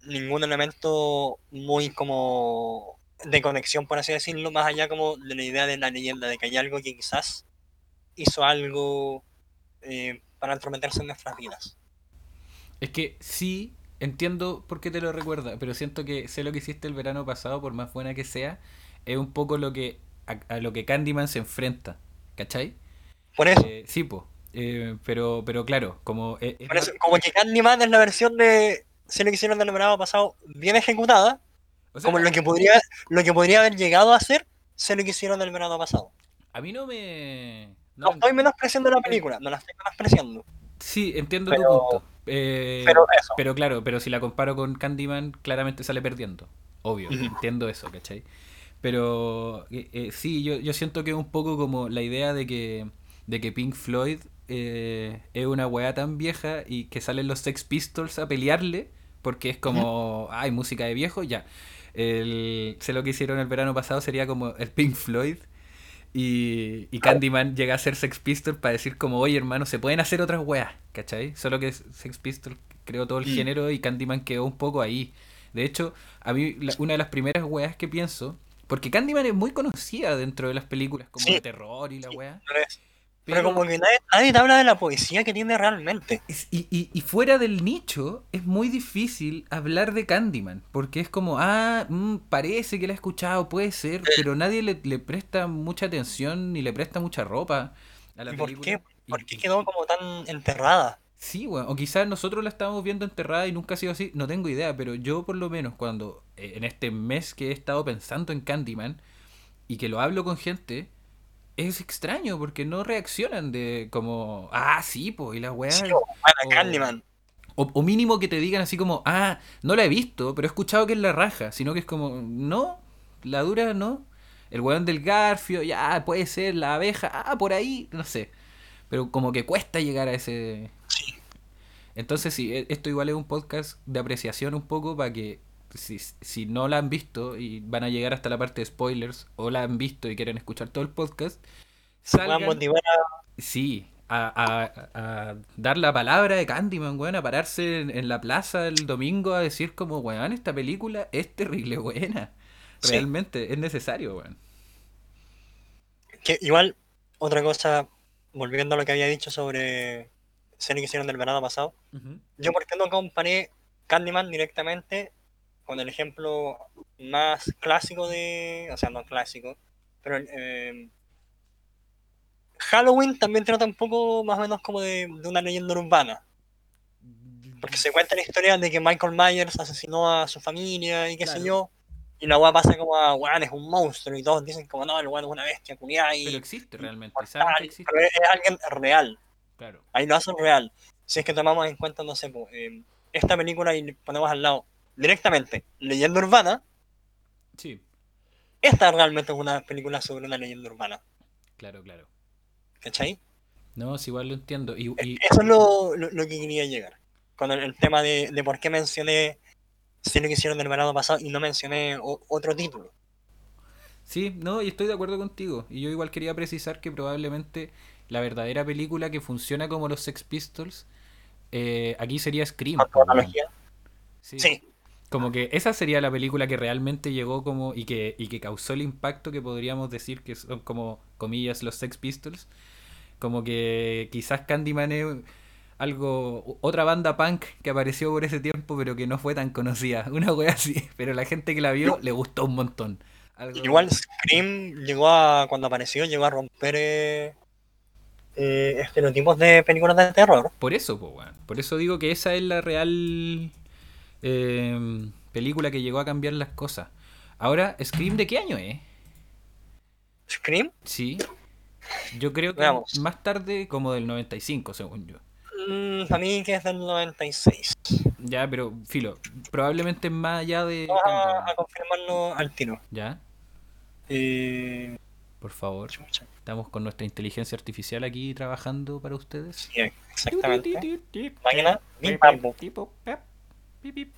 ningún elemento muy como de conexión, por así decirlo, más allá como de la idea de la leyenda, de que hay algo que quizás hizo algo eh, para entrometerse en nuestras vidas. Es que sí, entiendo por qué te lo recuerda, pero siento que sé lo que hiciste el verano pasado, por más buena que sea, es un poco lo que a, a lo que Candyman se enfrenta, ¿cachai? Por eso, Eh, sí. Eh, pero, pero claro, como... eh, por eso, como que Candyman es la versión de Sé lo que hicieron del verano pasado bien ejecutada, o sea, como lo que podría, lo que podría haber llegado a ser Sé lo que hicieron del verano pasado. a mí no me... No estoy menospreciando la película, no la estoy menospreciando. Sí, entiendo tu Pero- punto. Eh, Pero eso. Pero claro, pero si la comparo con Candyman, claramente sale perdiendo. Obvio, entiendo eso, ¿cachai? Pero eh, eh, sí, yo, yo siento que es un poco como la idea de que, de que Pink Floyd eh, es una weá tan vieja y que salen los Sex Pistols a pelearle, porque es como, ay, música de viejo, ya. El, sé lo que hicieron el verano pasado sería como el Pink Floyd. Y, y Candyman llega a ser Sex Pistol para decir como, oye hermano, se pueden hacer otras weas, ¿cachai? Solo que Sex Pistol creó todo el Mm. género y Candyman quedó un poco ahí. De hecho, a mí la- una de las primeras weas que pienso, porque Candyman es muy conocida dentro de las películas como Sí. de terror y la Sí. wea. Pero, como que nadie, nadie te habla de la poesía que tiene realmente. Y, y- y fuera del nicho, es muy difícil hablar de Candyman, porque es como, ah, mm, parece que la he escuchado, puede ser, pero nadie le, le presta mucha atención ni le presta mucha ropa a la ¿Y por película. qué? Y- ¿Por qué quedó como tan enterrada? Sí, weón. O quizás nosotros la estábamos viendo enterrada y nunca ha sido así. No tengo idea, pero yo por lo menos cuando eh, en este mes que he estado pensando en Candyman y que lo hablo con gente, es extraño porque no reaccionan de como, ah, sí, pues, y la weá. Sí, o- bueno, o- Candyman. O, o mínimo que te digan así como, ah, no la he visto, pero he escuchado que es la raja. Sino que es como, no, la dura no. El weón del garfio, ya, puede ser, la abeja, ah, por ahí, no sé. Pero como que cuesta llegar a ese... Entonces sí, e- esto igual es un podcast de apreciación un poco para que si, si no la han visto y van a llegar hasta la parte de spoilers o la han visto y quieren escuchar todo el podcast, salgan, sí, a, a- a dar la palabra de Candyman, weón, a pararse en, en la plaza el domingo a decir como, weón, esta película es terrible buena. Sí. Realmente, es necesario, weón. Que igual, otra cosa, volviendo a lo que había dicho sobre serie que hicieron del verano pasado, yo por qué no comparé Candyman directamente con el ejemplo más clásico de, o sea, no clásico, pero eh, Halloween también trata un poco más o menos como de, de una leyenda urbana, porque se cuenta la historia de que Michael Myers asesinó a su familia y qué sé yo, y la weá pasa como a, weón, es un monstruo, y todos dicen como, no, el weón es una bestia culiada y Pero existe realmente, mortal", que existe. pero es, es alguien real. Claro. Ahí lo hacen real. Si es que tomamos en cuenta, no sé, po, eh, esta película y ponemos al lado directamente leyenda urbana, Sí, esta realmente es una película sobre una leyenda urbana. claro, claro. ¿Cachai? No, si igual lo entiendo. Y, y- Eso es lo, lo- lo que quería llegar. Con el, el tema de, de por qué mencioné si lo que hicieron del verano pasado y no mencioné o- otro título. Sí, no, y estoy de acuerdo contigo. Y yo igual quería precisar que probablemente la verdadera película que funciona como los Sex Pistols, eh, aquí sería Scream. Sí. Sí, Como que esa sería la película que realmente llegó como y que, y que causó el impacto que podríamos decir que son como, comillas, los Sex Pistols. Como que quizás Candyman es algo, otra banda punk que apareció por ese tiempo pero que no fue tan conocida. [LAUGHS] Una wea así, pero la gente que la vio le gustó un montón. Algo- igual Scream llegó a, cuando apareció, llegó a romper eh, eh, estereotipos de películas de terror. Por eso, po. Por eso digo que esa es la real eh, película que llegó a cambiar las cosas. Ahora, ¿Scream de qué año es? Scream, Sí. Yo creo que Veamos. más tarde, como del 95, según yo. mm, para mí que es del 96. Ya, pero filo, probablemente más allá de. Vamos a, a confirmarlo al tiro. Ya, Eh, por favor. Estamos con nuestra inteligencia artificial aquí trabajando para ustedes. sí, exactamente. Máquina, bim, bam, bum.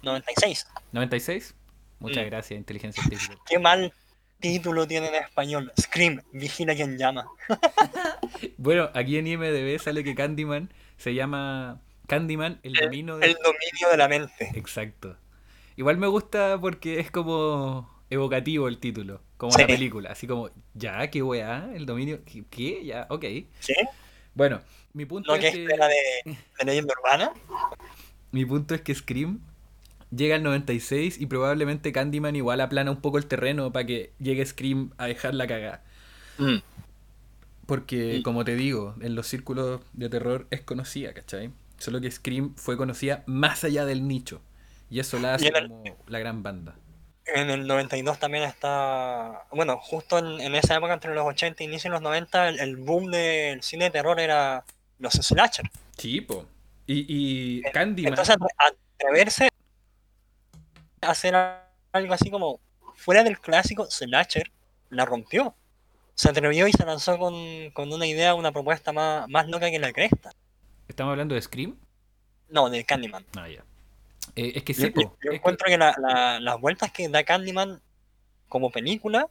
96. 96. Muchas Mm. gracias, inteligencia artificial. Qué mal título tiene en español. Scream, vigila quien llama. [LAUGHS] Bueno, aquí en IMDB sale que Candyman se llama Candyman, el dominio de... El dominio de la mente. Exacto. Igual me gusta porque es como evocativo el título, como Sí. la película. Así como, ya, qué weá, el dominio, ¿qué? Ya, ok. ¿Sí? Bueno, mi punto Lo que es que... la de, [LAUGHS] de leyenda urbana. Mi punto es que Scream llega al 96 y probablemente Candyman igual aplana un poco el terreno para que llegue Scream a dejar la cagada. Mm. Porque, como te digo, en los círculos de terror es conocida, ¿cachai? Solo que Scream fue conocida más allá del nicho. Y eso la hace como la gran banda. En el 92 también está. Bueno, justo en, en esa época, entre los 80 y inicio de los 90, el, el boom del cine de terror era los slasher. Sí, po. Y, y Candyman. Entonces, atre- atreverse a hacer algo así como fuera del clásico slasher, la rompió. Se atrevió y se lanzó con, con una idea, una propuesta más, más loca que la cresta. ¿Estamos hablando de Scream? No, de Candyman. Ah, ya. Eh, es que sí, yo- que- encuentro que la- la- las vueltas que da Candyman como película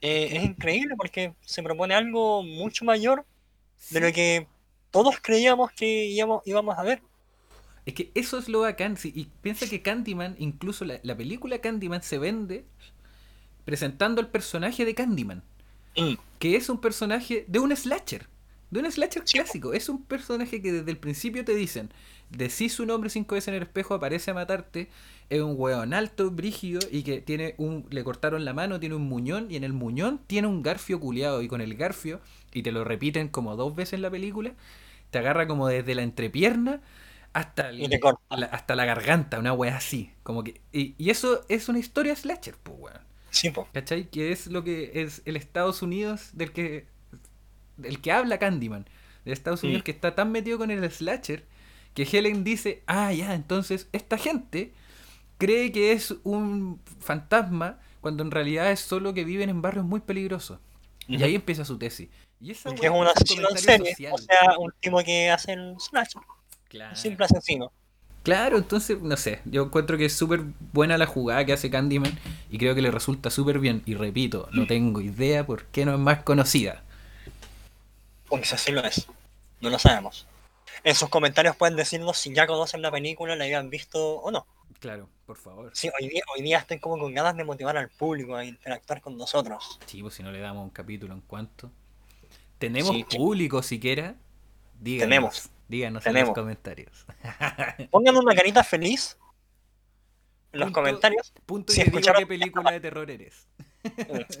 eh, es increíble porque se propone algo mucho mayor de lo que todos creíamos que íbamos, íbamos a ver. Es que eso es lo bacán. sí, Y piensa que Candyman, incluso la, la película Candyman se vende presentando el personaje de Candyman. Mm, Que es un personaje de un slasher. De un slasher Sí. clásico. Es un personaje que desde el principio te dicen, decís su nombre cinco veces en el espejo, aparece a matarte. Es un weón alto, brígido y que tiene un. Le cortaron la mano, tiene un muñón y en el muñón tiene un garfio culeado. Y con el garfio, y te lo repiten como dos veces en la película, te agarra como desde la entrepierna hasta, el- la, hasta la garganta, una wea así. Como que, y, y eso es una historia slasher, pues weón. sí, po. ¿Cachai? Que es lo que es el Estados Unidos del que del que habla Candyman. De Estados Unidos que está tan metido con el slasher que Helen dice, ah, ya, entonces esta gente cree que es un fantasma cuando en realidad es solo que viven en barrios muy peligrosos. Y ahí empieza su tesis. Y esa que es un es asesino en serie, social. o sea, un tipo que hace el slasher, Claro. simple asesino. Claro, entonces, no sé, yo encuentro que es súper buena la jugada que hace Candyman y creo que le resulta súper bien. Y repito, no tengo idea por qué no es más conocida. Porque si así lo es. No lo sabemos. En sus comentarios pueden decirnos si ya conocen la película, la habían visto o no. Claro, por favor. Sí, hoy día, hoy día estoy como con ganas de motivar al público a interactuar con nosotros. Sí, pues si no le damos un capítulo en cuanto. ¿Tenemos Sí, sí. público siquiera? Díganos. Tenemos. Díganos en Tenemos. los comentarios. [LAUGHS] Pongan una carita feliz en los Punto- comentarios. Punto y Si escucharon- qué película de terror eres. [LAUGHS]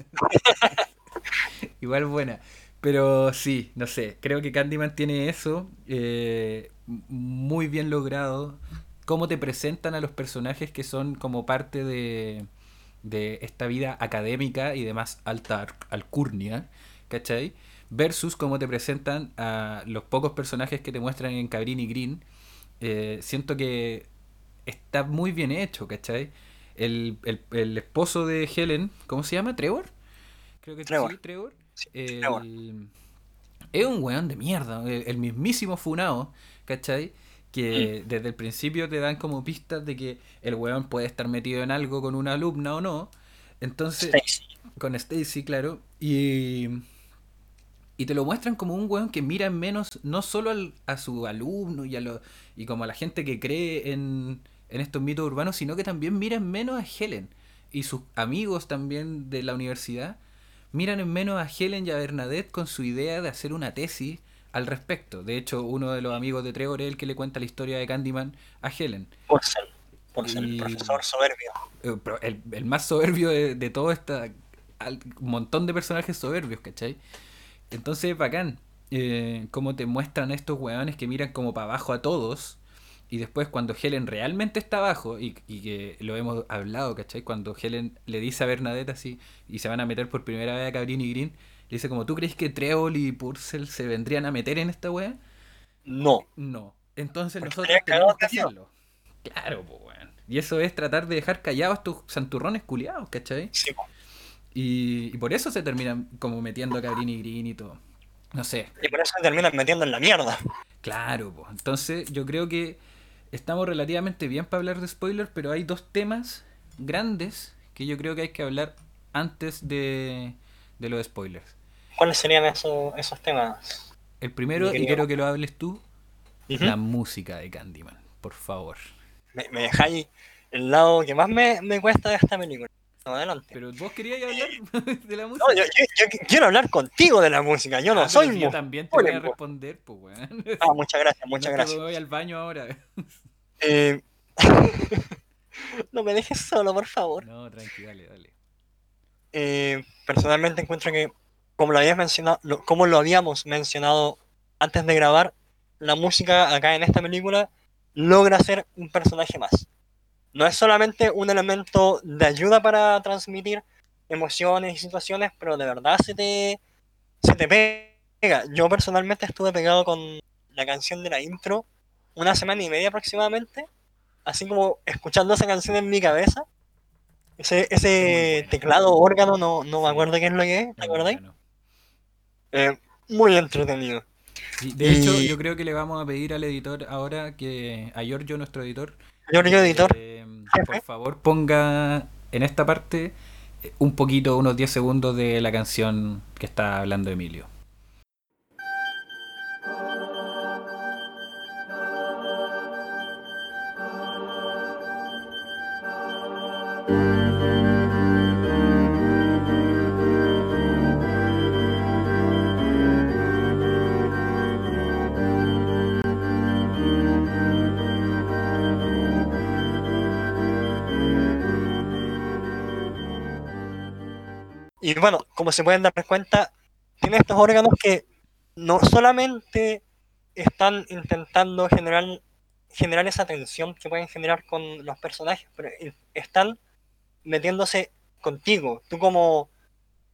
[LAUGHS] Igual buena. Pero sí, no sé. Creo que Candyman tiene eso eh, muy bien logrado. Cómo te presentan a los personajes que son como parte de, de esta vida académica y de más alta alcurnia. ¿Cachai? Versus cómo te presentan a los pocos personajes que te muestran en Cabrini Green. Eh, siento que está muy bien hecho, ¿cachai? El, el, el esposo de Helen, ¿cómo se llama? ¿Trevor? Creo que Trevor. sí, Trevor. Es un weón de mierda, el, el mismísimo Funao, ¿cachai? Que Mm. desde el principio te dan como pistas de que el weón puede estar metido en algo con una alumna o no. Entonces, con Stacy, claro. Y, y te lo muestran como un weón que mira en menos no solo al- a su alumno y, a lo, y como a la gente que cree en, en estos mitos urbanos, sino que también mira en menos a Helen y sus amigos también de la universidad. Miran en menos a Helen y a Bernadette con su idea de hacer una tesis al respecto. De hecho, uno de los amigos de Trevor es el que le cuenta la historia de Candyman a Helen. Por ser, por ser Y- el profesor soberbio. Eh, el más soberbio de, de todo este montón de personajes soberbios, ¿cachai? Entonces, bacán. Eh, cómo te muestran estos weones que miran como para abajo a todos Y después cuando Helen realmente está abajo, y, y que lo hemos hablado, ¿cachai? Cuando Helen le dice a Bernadette así, y se van a meter por primera vez a Cabrini y Green, le dice como, ¿tú crees que Trébol y Purcell se vendrían a meter en esta wea? No. No. Entonces Porque nosotros tenemos que hacerlo. Claro, pues weón. Y eso es tratar de dejar callados a estos santurrones culiados, ¿cachai? Sí, po. Y, y por eso se terminan como metiendo a Cabrini y Green y todo. No sé, y por eso se terminan metiendo en la mierda. Claro, pues. Entonces yo creo que estamos relativamente bien para hablar de spoilers, pero hay dos temas grandes que yo creo que hay que hablar antes de, de los spoilers. ¿Cuáles serían esos, esos temas? El primero, y quiero que lo hables tú, la música de Candyman, por favor. Me, me dejáis el lado que más me, me cuesta de esta película. No, adelante. Pero vos querías hablar [LAUGHS] [LAUGHS] de la música. No, yo, yo- yo qu- quiero hablar contigo de la música. Yo no Ah, soy si yo también te voy a responder, pues weón. [LAUGHS] Ah, muchas gracias, No muchas te gracias. voy al baño ahora. Eh, no me dejes solo, por favor. No, tranqui, dale, dale. Eh, personalmente encuentro que, como lo habías mencionado, lo- como lo habíamos mencionado antes de grabar, la música acá en esta película logra ser un personaje más. No es solamente un elemento de ayuda para transmitir emociones y situaciones, pero de verdad se te, se te pega. Yo personalmente estuve pegado con la canción de la intro una semana y media aproximadamente, así como escuchando esa canción en mi cabeza. Ese, ese teclado órgano, no, no me acuerdo qué es lo que es, ¿te acordáis? Eh, muy entretenido. De hecho, Y- yo creo que le vamos a pedir al editor ahora que a Giorgio, nuestro editor, Giorgio Editor, eh, por favor ponga en esta parte un poquito, unos 10 segundos de la canción que está hablando Emilio. Y bueno, como se pueden dar cuenta, tiene estos órganos que no solamente están intentando generar, generar esa tensión que pueden generar con los personajes, pero están metiéndose contigo. Tú como...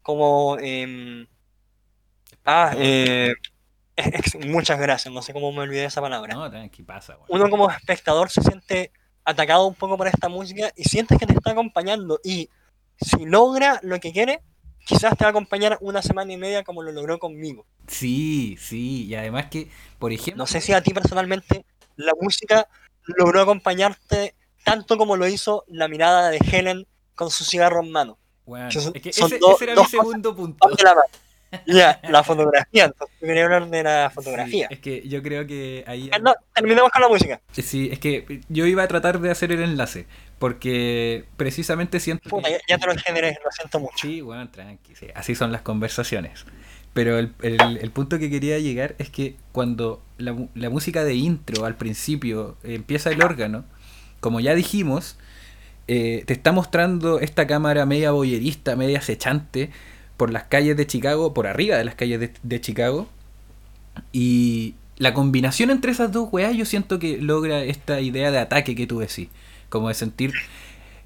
como em, ah, eh, muchas gracias, no sé cómo me olvidé esa palabra. No, tranqui, pasa, weón. Uno como espectador se siente atacado un poco por esta música y sientes que te está acompañando y si logra lo que quiere, quizás te va a acompañar una semana y media como lo logró conmigo. Sí, sí, y además que, por ejemplo, No sé si a ti personalmente la música logró acompañarte tanto como lo hizo la mirada de Helen con su cigarro en mano. weón, que son- es que son ese, dos- ese era dos mi segundo punto. La. Ya, la fotografía, entonces quería hablar de la fotografía. Sí, es que yo creo que ahí... Ah, No, terminemos con la música. Sí, es que yo iba a tratar de hacer el enlace, porque precisamente siento Puta, que... ya, te lo generé, lo siento mucho. Sí, bueno, tranqui, sí, así son las conversaciones. Pero el, el- el punto que quería llegar es que cuando la, la música de intro al principio empieza el órgano, como ya dijimos, eh, te está mostrando esta cámara media boyerista, media acechante por las calles de Chicago, por arriba de las calles de, de Chicago. Y la combinación entre esas dos weas yo siento que logra esta idea de ataque que tú decís. Como de sentir...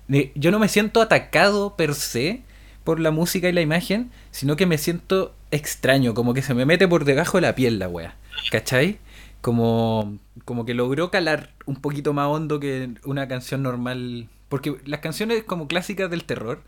de- yo no me siento atacado per se por la música y la imagen, sino que me siento extraño, como que se me mete por debajo de la piel la wea. ¿Cachai? Como, como que logró calar un poquito más hondo que una canción normal. Porque las canciones como clásicas del terror,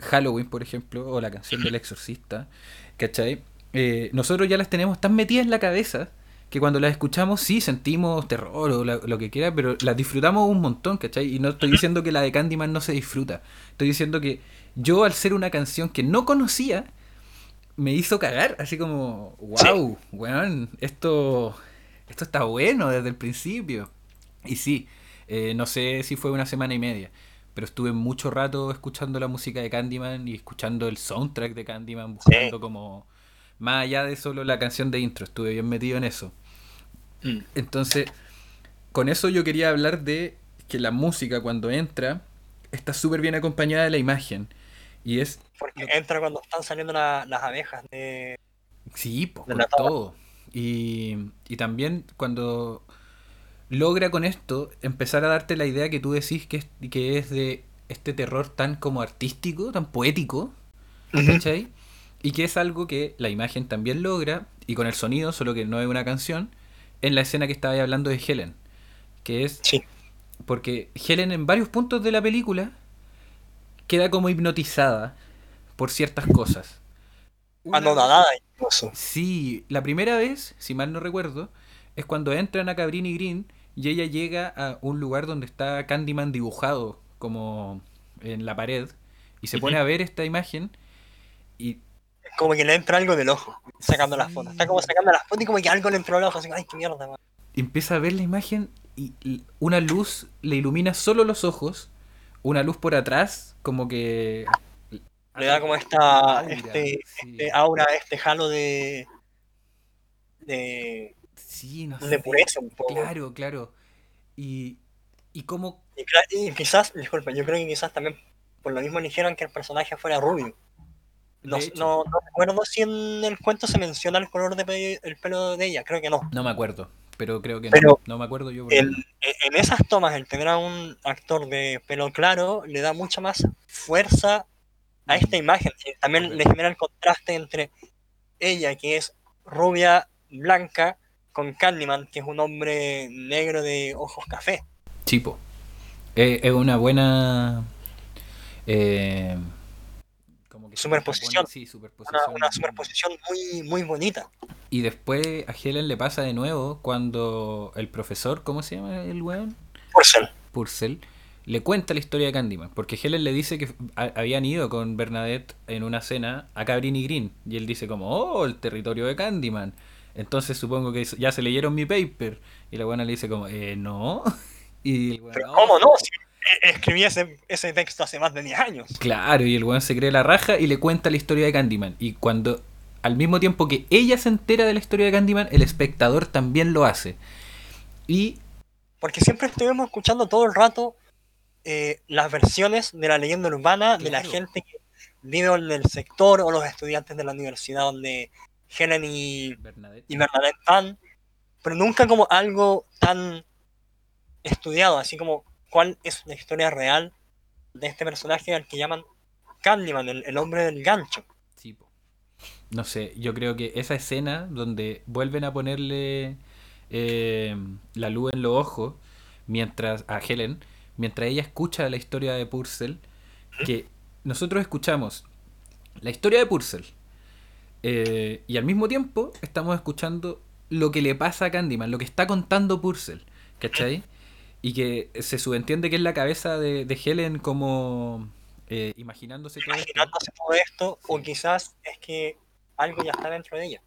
Halloween, por ejemplo, o la canción del [LAUGHS] exorcista, ¿cachai? Eh, nosotros ya las tenemos tan metidas en la cabeza que cuando las escuchamos sí sentimos terror o la- lo que quiera, pero las disfrutamos un montón, ¿cachai? Y no estoy diciendo que la de Candyman no se disfruta. Estoy diciendo que yo al ser una canción que no conocía, me hizo cagar, así como, wow, weón, esto, esto está bueno desde el principio. Y sí, eh, no sé si fue una semana y media, pero estuve mucho rato escuchando la música de Candyman y escuchando el soundtrack de Candyman, buscando como, más allá de solo la canción de intro, estuve bien metido en eso. Mm. Entonces, con eso yo quería hablar de que la música cuando entra está súper bien acompañada de la imagen. Y es Porque entra cuando están saliendo la- las abejas de... Sí, pues, De todo. Y, y también cuando logra con esto empezar a darte la idea que tú decís que es, que es de este terror tan como artístico, tan poético, ¿cachai? Y que es algo que la imagen también logra, y con el sonido, solo que no es una canción, en la escena que estaba hablando de Helen. Que es Sí. porque Helen en varios puntos de la película queda como hipnotizada por ciertas cosas. Una- Anonadada incluso. Sí, la primera vez, si mal no recuerdo, es cuando entran a Cabrini Green y ella llega a un lugar donde está Candyman dibujado como en la pared y se pone a ver esta imagen y Como que le entra algo del ojo, sacando las fotos. Está como sacando las fotos y como que algo le entró al ojo. Así, ay, qué mierda, man. empieza a ver la imagen y una luz le ilumina solo los ojos, una luz por atrás como que Le da como esta, Aura, este, sí. este aura, este halo de. de. Sí, no de sé. pureza un poco. Claro, claro. Y, y como... Y, y quizás, disculpa, yo creo que quizás también por lo mismo eligieron que el personaje fuera rubio. No, de no, no recuerdo si en el cuento se menciona el color de pe- el pelo de ella, creo que no. no me acuerdo, pero creo que Pero no. No me acuerdo yo. El- no. en esas tomas, el tener a un actor de pelo claro le da mucha más fuerza a esta imagen. Y también le genera el contraste entre ella, que es rubia, blanca, con Candyman, que es un hombre negro de ojos café. Chipo. Eh, es una buena... Eh, Superposición. Sí, Una, superposición. una superposición muy, muy bonita. Y después a Helen le pasa de nuevo cuando el profesor, ¿cómo se llama el weón? Purcell. Purcell, le cuenta la historia de Candyman. Porque Helen le dice que ha- habían ido con Bernadette en una cena a Cabrini Green. Y él dice como, oh, el territorio de Candyman. Entonces supongo que ya se leyeron mi paper. Y la buena le dice como, eh, no. [LAUGHS] Y el weón, Pero "Oh". ¿cómo no? Si e- escribí ese, ese texto hace más de 10 años. Claro, y el weón se cree la raja y le cuenta la historia de Candyman. Y cuando, al mismo tiempo que ella se entera de la historia de Candyman, el espectador también lo hace. Y Porque siempre estuvimos escuchando todo el rato eh, las versiones de la leyenda urbana de la gente que vive en el sector o los estudiantes de la universidad donde Helen y, Bernadette. y Bernadette van, pero nunca como algo tan estudiado, así como cuál es la historia real de este personaje al que llaman Candyman, el, el hombre del gancho. Sí. No sé, yo creo que esa escena donde vuelven a ponerle eh, la luz en los ojos mientras a Helen, mientras ella escucha la historia de Purcell, que nosotros escuchamos la historia de Purcell eh, y al mismo tiempo estamos escuchando lo que le pasa a Candyman, lo que está contando Purcell, ¿cachai? Y que se subentiende que es la cabeza de, de Helen como eh, imaginándose todo esto. Imaginándose todo esto, o quizás es que algo ya está dentro de ella.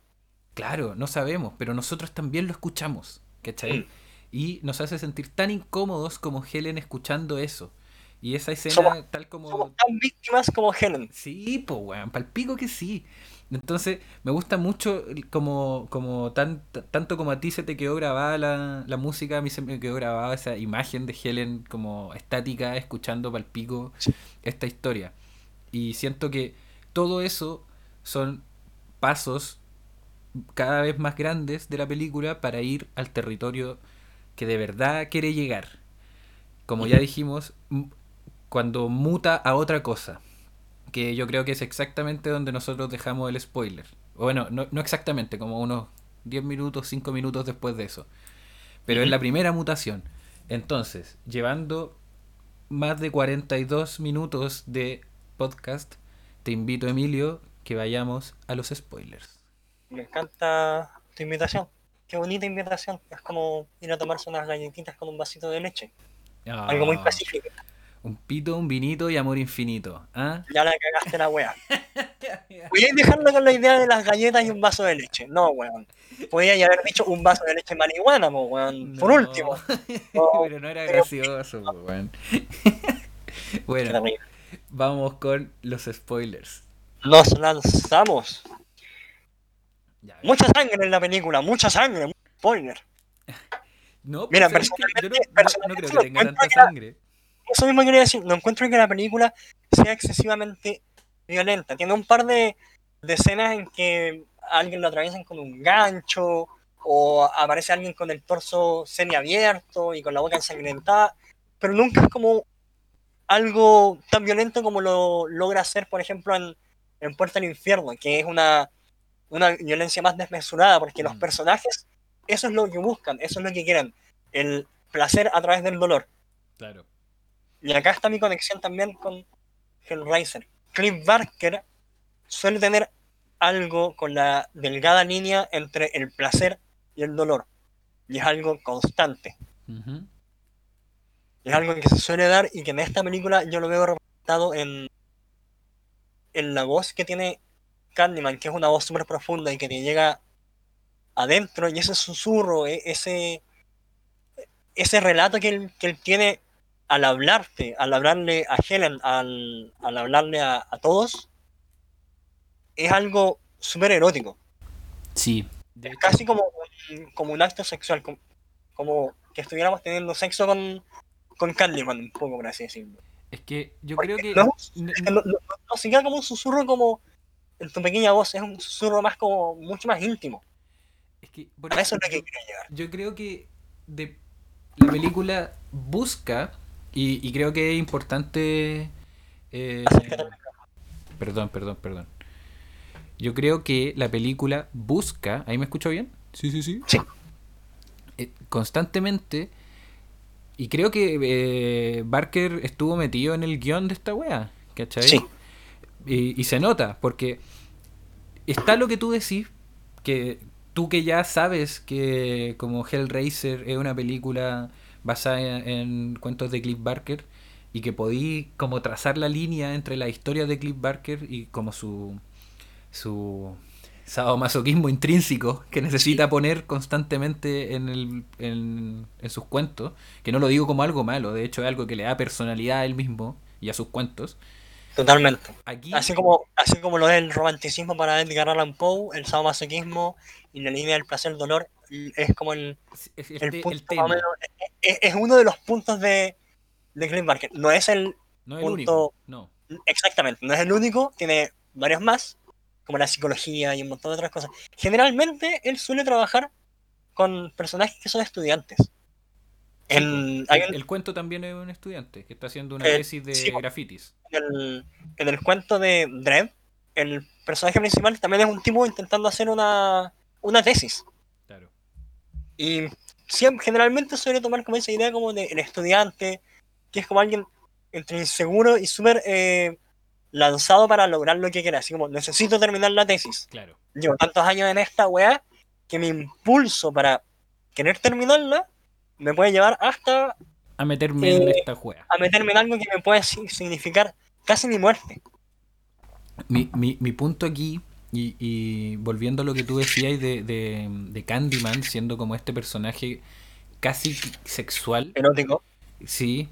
Claro, no sabemos, pero nosotros también lo escuchamos, ¿cachai? Mm. Y nos hace sentir tan incómodos como Helen escuchando eso. Y esa escena, Somos- tal como... Somos tan víctimas como Helen. Sí, pues, weón, palpico que sí. Entonces, me gusta mucho como, como tan, tanto como a ti se te quedó grabada la, la música, a mí se me quedó grabada esa imagen de Helen como estática, escuchando palpico esta historia. Y siento que todo eso son pasos cada vez más grandes de la película para ir al territorio que de verdad quiere llegar. Como ya dijimos, cuando muta a otra cosa. Que yo creo que es exactamente donde nosotros dejamos el spoiler. O Bueno, no, no exactamente, como unos 10 minutos, 5 minutos después de eso. Pero es la primera mutación. Entonces, llevando más de 42 minutos de podcast, te invito, Emilio, que vayamos a los spoilers. Me encanta tu invitación. Qué bonita invitación. Es como ir a tomarse unas galletitas con un vasito de leche. Algo muy Ah, pacífico. Un pito, un vinito y amor infinito. ¿Ah? Ya la cagaste la wea. [LAUGHS] Podíais dejarlo con la idea de las galletas y un vaso de leche. No, weón. Podíais haber dicho un vaso de leche marihuana, mo, weón. Por último. [LAUGHS] Pero no era pero- gracioso, po, weón. [LAUGHS] Bueno, vamos con los spoilers. Nos lanzamos. Ya, Mucha sangre en la película, mucha sangre. Spoiler. No, Mira, ¿sabes qué? yo no, personalmente- no- no personalmente creo que tenga tanta que sangre. Eso mismo quería decir. No encuentro que la película sea excesivamente violenta. Tiene un par de, de escenas en que a alguien lo atraviesan con un gancho o aparece alguien con el torso semiabierto y con la boca ensangrentada, pero nunca es como algo tan violento como lo logra hacer, por ejemplo, en, en Puerta al Infierno, que es una, una violencia más desmesurada, porque los Mm. personajes, eso es lo que buscan, eso es lo que quieren, el placer a través del dolor. Claro. Y acá está mi conexión también con Hellraiser. Cliff Barker suele tener algo con la delgada línea entre el placer y el dolor. Y es algo constante. Es algo que se suele dar y que en esta película yo lo veo representado en, en la voz que tiene Candyman, que es una voz súper profunda y que te llega adentro, y ese susurro, e- ese, ese relato que él, que él tiene al hablarte, al hablarle a Helen, al, al hablarle a, a todos, es algo súper erótico. Sí. Hecho, Casi como, un- como un acto sexual, como, como que estuviéramos teniendo sexo con, con Candyman, un poco, por así decirlo. es que yo Porque creo que. no, Es no, no, como un susurro como en tu pequeña voz, es un susurro más como mucho más íntimo. es que por A eso es lo que quiero llegar. yo creo que de la película busca y, y creo que es importante eh, perdón perdón perdón yo creo que la película busca ahí me escucho bien sí sí sí Sí. Eh, constantemente y creo que eh, Barker estuvo metido en el guion de esta wea ¿cachai? Sí. Y, y se nota, porque está lo que tú decís, que tú que ya sabes que como Hellraiser es una película basada en, en cuentos de Cliff Barker y que podí como trazar la línea entre la historia de Cliff Barker y como su su sadomasoquismo intrínseco que necesita poner constantemente en, el, en, en sus cuentos, que no lo digo como algo malo, de hecho es algo que le da personalidad a él mismo y a sus cuentos. Totalmente. Aquí Así como, así como lo es el romanticismo para Edgar Allan Poe, el sadomasoquismo y la línea del placer dolor es como el, el, el punto el tema, menos- es, es uno de los puntos de, de Cliff Barker. No es el no es el punto- único, no. exactamente, no es el único, tiene varios más, como la psicología y un montón de otras cosas. Generalmente él suele trabajar con personajes que son estudiantes. Hay un- El cuento también es un estudiante que está haciendo una Eh, tesis de sí. grafitis. en el, en el cuento de Dread, el personaje principal también es un tipo intentando hacer una, una tesis. Y siempre, generalmente suele tomar como esa idea como de el estudiante, que es como alguien entre inseguro y súper eh, lanzado para lograr lo que quiere. Así como, necesito terminar la tesis. Claro. Llevo tantos años en esta weá que mi impulso para querer terminarla me puede llevar hasta A meterme en Eh, esta juega. a meterme en algo que me puede si- significar casi mi muerte. Mi, mi, mi punto aquí, y, y volviendo a lo que tú decías de, de, de Candyman, siendo como este personaje casi sexual, Erótico. sí,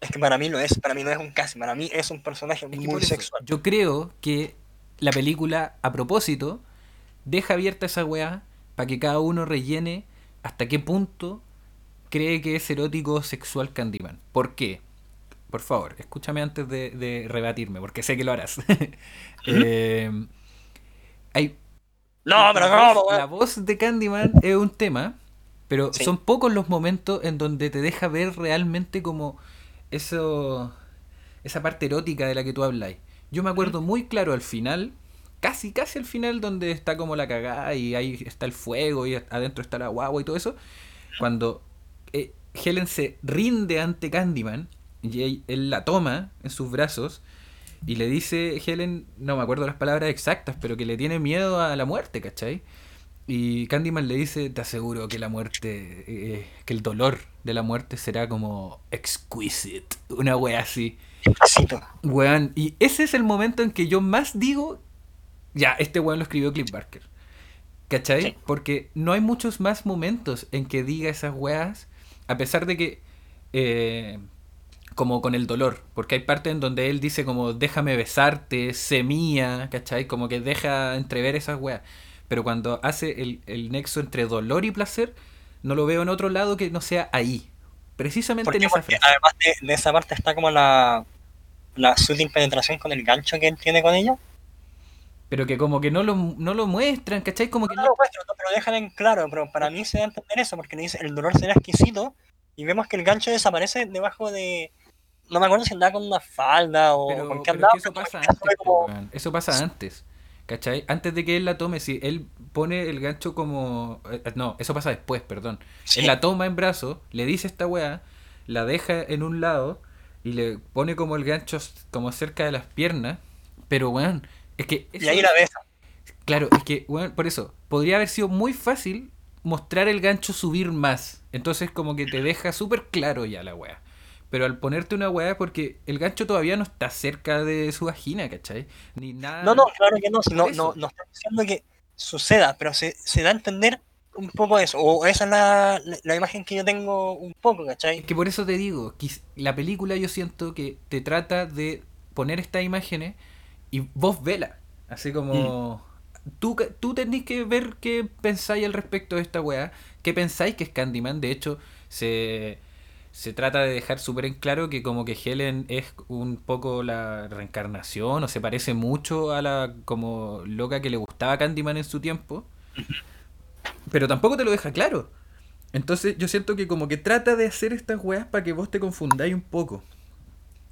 Es que para mí lo es, para mí no es un casi, para mí es un personaje Es que muy sexual. Yo creo que la película, a propósito, deja abierta esa weá para que cada uno rellene hasta qué punto cree que es erótico o sexual Candyman. ¿Por qué? Por favor, escúchame antes de, de rebatirme, porque sé que lo harás. [LAUGHS] Eh, hay No, pero la, ¿cómo, voz, la voz de Candyman es un tema, pero Sí. son pocos los momentos en donde te deja ver realmente como eso, esa parte erótica de la que tú habláis. Yo me acuerdo muy claro al final, casi casi al final donde está como la cagada y ahí está el fuego y adentro está la guagua y todo eso, cuando eh, Helen se rinde ante Candyman y él, él la toma en sus brazos y le dice Helen, no me acuerdo las palabras exactas, pero que le tiene miedo a la muerte, ¿cachai? Y Candyman le dice, te aseguro que la muerte, eh, que el dolor de la muerte será como exquisite, una wea así. Exquisito. Weón, y ese es el momento en que yo más digo, ya, este weón lo escribió Cliff Barker. ¿Cachai? Sí. Porque no hay muchos más momentos en que diga esas weas, a pesar de que, eh, como con el dolor, porque hay partes en donde él dice como, déjame besarte, sé mía, ¿cachai? Como que deja entrever esas weas. Pero cuando hace el, el nexo entre dolor y placer, no lo veo en otro lado que no sea ahí. Precisamente ¿Por en esa Porque frase. además de, de esa parte está como la, la sutil penetración con el gancho que él tiene con ella. Pero que como que no lo, no lo muestran, ¿cachai? Como que No no... lo muestran, no, pero dejan en claro, pero para mí se da a entender eso, porque le dice el dolor será exquisito, y vemos que el gancho desaparece debajo de... No me acuerdo si andaba con una falda o Pero, con qué andaba, que eso pasa antes, como- weón. Eso pasa antes. ¿Cachai? Antes de que él la tome, si él pone el gancho como... eh, No, eso pasa después, perdón. Sí. Él la toma en brazo, le dice esta weá, la deja en un lado y le pone como el gancho como cerca de las piernas. Pero, weón, es que... Y ahí la besa. Claro, es que, weón, por eso, podría haber sido muy fácil mostrar el gancho subir más. Entonces como que te deja súper claro ya la weá. Pero al ponerte una weá, porque el gancho todavía no está cerca de su vagina, ¿cachai? Ni nada. No, no, claro que no, no, no, no estoy diciendo que suceda, pero se, se da a entender un poco eso, o esa es la, la, la imagen que yo tengo un poco, Es ¿cachai? que por eso te digo, quiz- la película yo siento que te trata de poner estas imágenes y vos vela. Así como... Tú, ca- tú tenés que ver qué pensáis al respecto de esta weá. ¿Qué pensáis que es Candyman? De hecho, se, se trata de dejar súper en claro que como que Helen es un poco la reencarnación o se parece mucho a la como loca que le gustaba Candyman en su tiempo. Pero tampoco te lo deja claro. Entonces yo siento que como que trata de hacer estas weas para que vos te confundáis un poco.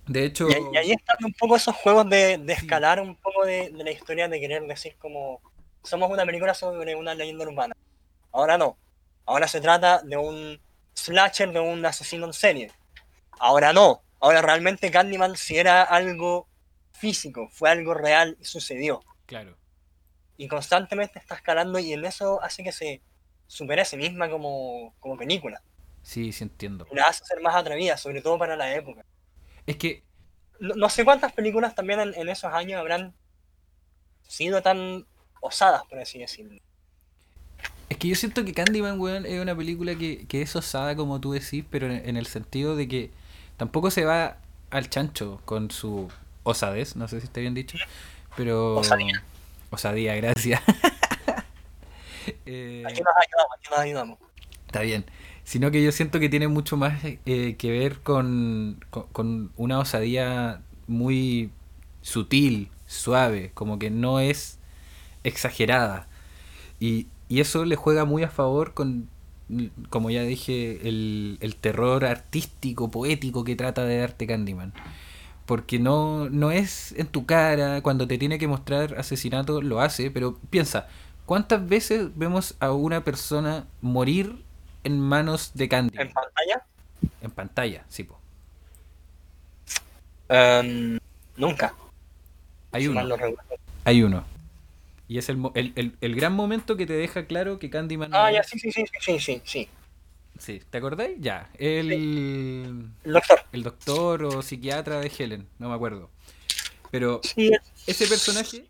De hecho... Y, ahí- y ahí están un poco esos juegos de, de escalar un poco de, de la historia, de querer decir como somos una película sobre una leyenda urbana. Ahora no. Ahora se trata de un slasher, de un asesino en serie. Ahora no. Ahora realmente Candyman si era algo físico, fue algo real y sucedió. Claro. y constantemente está escalando y en eso hace que se supere a sí misma como, como película. Sí, sí entiendo. La hace ser más atrevida, sobre todo para la época. Es que No, no sé cuántas películas también en, en esos años habrán sido tan osadas, por así decirlo. Es que yo siento que Candyman, weón, es una película que, que es osada, como tú decís, pero en, en el sentido de que tampoco se va al chancho con su osadez, no sé si está bien dicho, pero... Osadía. Osadía, gracias. [LAUGHS] Eh, Aquí nos ayudamos, aquí nos ayudamos. Está bien. Sino que yo siento que tiene mucho más eh, que ver con, con, con una osadía muy sutil, suave, como que no es exagerada. Y, y eso le juega muy a favor con, como ya dije, el, el terror artístico, poético que trata de darte Candyman. Porque no, no es en tu cara, cuando te tiene que mostrar asesinato lo hace, pero piensa, ¿cuántas veces vemos a una persona morir en manos de Candyman? En pantalla, En pantalla, sí, po. em, nunca. Hay uno. Hay uno. Y es el, el, el, el gran momento que te deja claro que Candyman... Ah, ya, sí, sí, sí, sí, sí, sí. Sí, ¿te acordáis? Ya. El, El doctor. el doctor o psiquiatra de Helen, no me acuerdo. Pero Sí, ese personaje,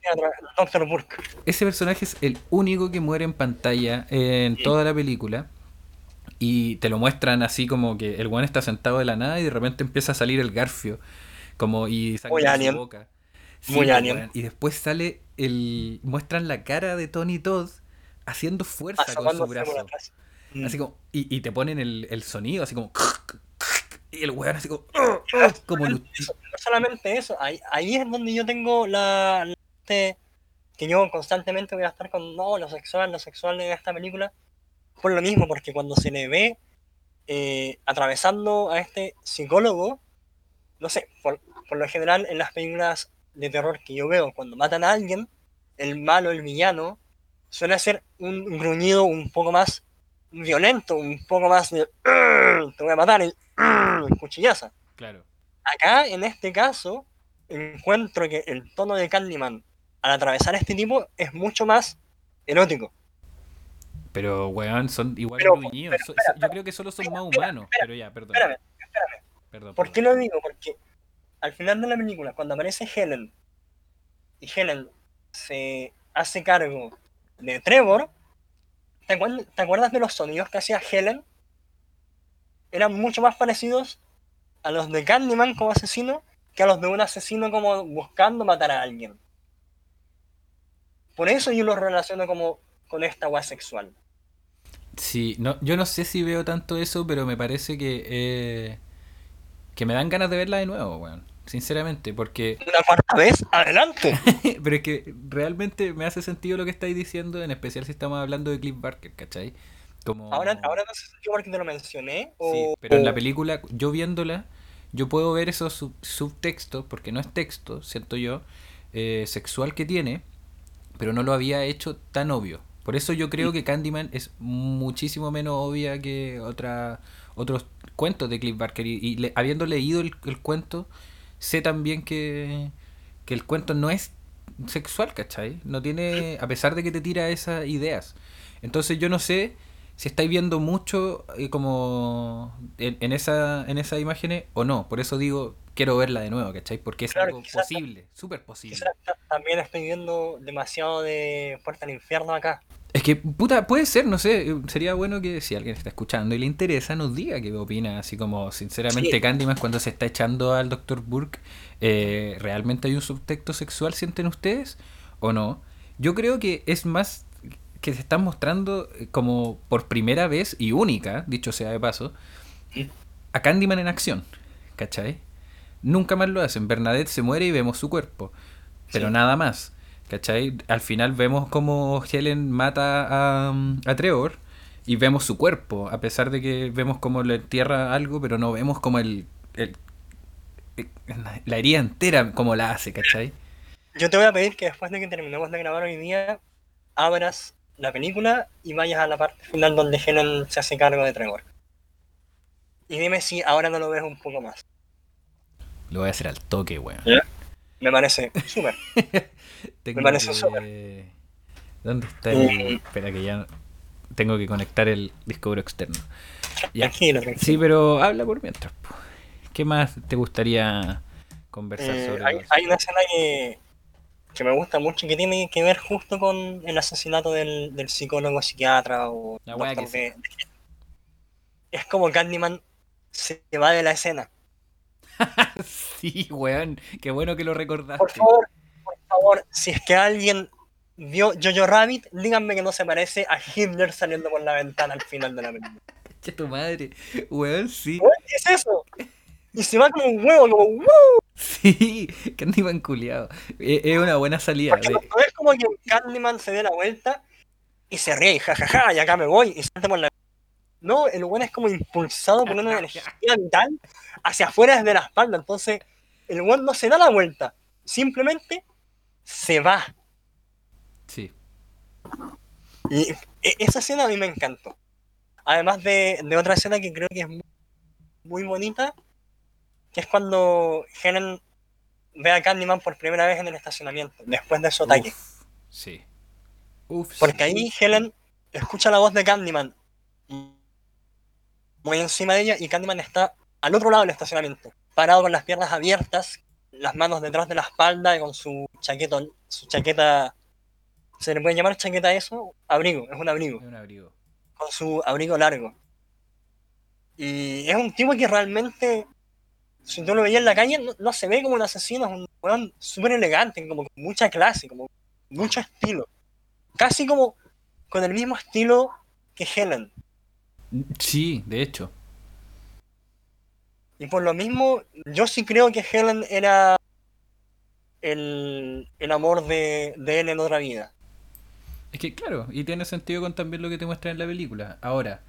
doctor Burke. ese personaje es el único que muere en pantalla en toda la película. Y te lo muestran así como que el guan está sentado de la nada y de repente empieza a salir el garfio. Como y sangre de su Alien. Muy Alien. Y después sale el. muestran la cara de Tony Todd haciendo fuerza con su brazo. Mm. Así como, y, y te ponen el, el sonido así como. [LAUGHS] Y el weón así como. "Oh, [LAUGHS] oh", como lu- Eso, no solamente eso, ahí, ahí es donde yo tengo la, la- este, que yo constantemente voy a estar con no, lo sexual, lo sexual en esta película, por lo mismo, porque cuando se le ve eh, atravesando a este psicólogo, no sé, por, por lo general en las películas de terror que yo veo, cuando matan a alguien, el malo, el villano, suele ser un gruñido un poco más violento, un poco más de "Arr, te voy a matar y "Arr", cuchillaza. Claro. Acá, en este caso, encuentro que el tono de Candyman al atravesar este tipo es mucho más erótico. Pero weón, son igual Pero, gruñidos. pero, espera, yo creo que solo son más humanos. pero ya, perdón. Espérame, Perdón. ¿por qué lo digo? Porque al final de la película, cuando aparece Helen y Helen se hace cargo de Trevor, ¿te acuer- te acuerdas de los sonidos que hacía Helen? Eran mucho más parecidos a los de Candyman como asesino que a los de un asesino como buscando matar a alguien. Por eso yo lo relaciono como con esta agua sexual. Sí, no, yo no sé si veo tanto eso, pero me parece que. eh, que me dan ganas de verla de nuevo, weón. sinceramente, porque [LAUGHS] Una cuarta vez, adelante. [LAUGHS] pero es que realmente me hace sentido lo que estáis diciendo, en especial si estamos hablando de Cliff Barker, ¿cachai? Como... Ahora, ahora no sé si yo porque te lo mencioné. O, Sí, pero en la película, yo viéndola, yo puedo ver esos sub- subtextos, porque no es texto, siento yo, eh, sexual que tiene, pero no lo había hecho tan obvio. Por eso yo creo que Candyman es muchísimo menos obvia que otra, otros cuentos de Cliff Barker. Y, y le- habiendo leído el, el cuento, sé también que, que el cuento no es sexual, ¿cachai? No tiene, a pesar de que te tira esas ideas. Entonces yo no sé si estáis viendo mucho eh, como en, en esa en esas imágenes o no. Por eso digo, quiero verla de nuevo, ¿cachai? Porque es Claro, algo posible, súper posible. Quizás también estoy viendo demasiado de Puerta al Infierno acá. Es que, puta, puede ser, no sé, eh, sería bueno que si alguien está escuchando y le interesa, nos diga qué opina, así como, sinceramente, Sí. Candyman cuando se está echando al Dr. Burke, eh, ¿realmente hay un subtexto sexual, sienten ustedes? ¿O no? Yo creo que es más que se están mostrando eh, como por primera vez y única, dicho sea de paso, a Candyman en acción, ¿cachai? Nunca más lo hacen. Bernadette se muere y vemos su cuerpo, pero Sí. nada más. ¿Cachai? Al final vemos como Helen mata a, a Trevor y vemos su cuerpo, a pesar de que vemos como le entierra algo, pero no vemos como el, el- la herida entera como la hace, ¿cachai? Yo te voy a pedir que después de que terminemos de grabar hoy día, abras la película y vayas a la parte final donde Helen se hace cargo de Trevor. Y dime si ahora no lo ves un poco más. Lo voy a hacer al toque, weón. Me parece súper. [LAUGHS] Me parece que- súper. ¿Dónde está el...? Espera que ya tengo que conectar el disco duro externo. Ya. Tranquilo, tranquilo. Sí, pero habla por mientras. ¿Qué más te gustaría conversar Eh, sobre hay, hay una escena que, que me gusta mucho y que tiene que ver justo con el asesinato del, del psicólogo psiquiatra o La wea doctor que de- de- Es como Candyman se va de la escena. [LAUGHS] Sí, weón. Qué bueno que lo recordaste. Por favor, por favor, si es que alguien vio Jojo Rabbit, díganme que no se parece a Hitler saliendo por la ventana al final de la película. [LAUGHS] Che, tu madre. Weón, sí. Weón, ¿Qué es eso? Y se va como un huevo, como ¡Woo! Sí. [LAUGHS] Candyman culiado. Es es una buena salida. Porque de- es como que Candyman se dé la vuelta y se ríe y jajaja, y acá me voy y salta por la. No, el weón es como impulsado por una [LAUGHS] energía vital hacia afuera desde la espalda. Entonces, el weón no se da la vuelta, simplemente se va. Sí. Y e- esa escena a mí me encantó. Además de, de otra escena que creo que es muy, muy bonita, que es cuando Helen ve a Candyman por primera vez en el estacionamiento, después de su ataque. Uf, sí. Uf, sí. Porque ahí Helen escucha la voz de Candyman muy encima de ella y Candyman está al otro lado del estacionamiento, parado con las piernas abiertas, las manos detrás de la espalda y con su chaqueta, su chaqueta, ¿se le puede llamar chaqueta eso? Abrigo, es un abrigo, Es un abrigo. con su abrigo largo. Y es un tipo que realmente, si tú lo veías en la calle, no, no se ve como un asesino, es un weón súper elegante, como con mucha clase, como mucho estilo. Casi como con el mismo estilo que Helen. Sí, de hecho. Y por lo mismo, yo sí creo que Helen era el, el amor de, de él en otra vida. Es que claro, y tiene sentido con también lo que te muestra en la película. Ahora,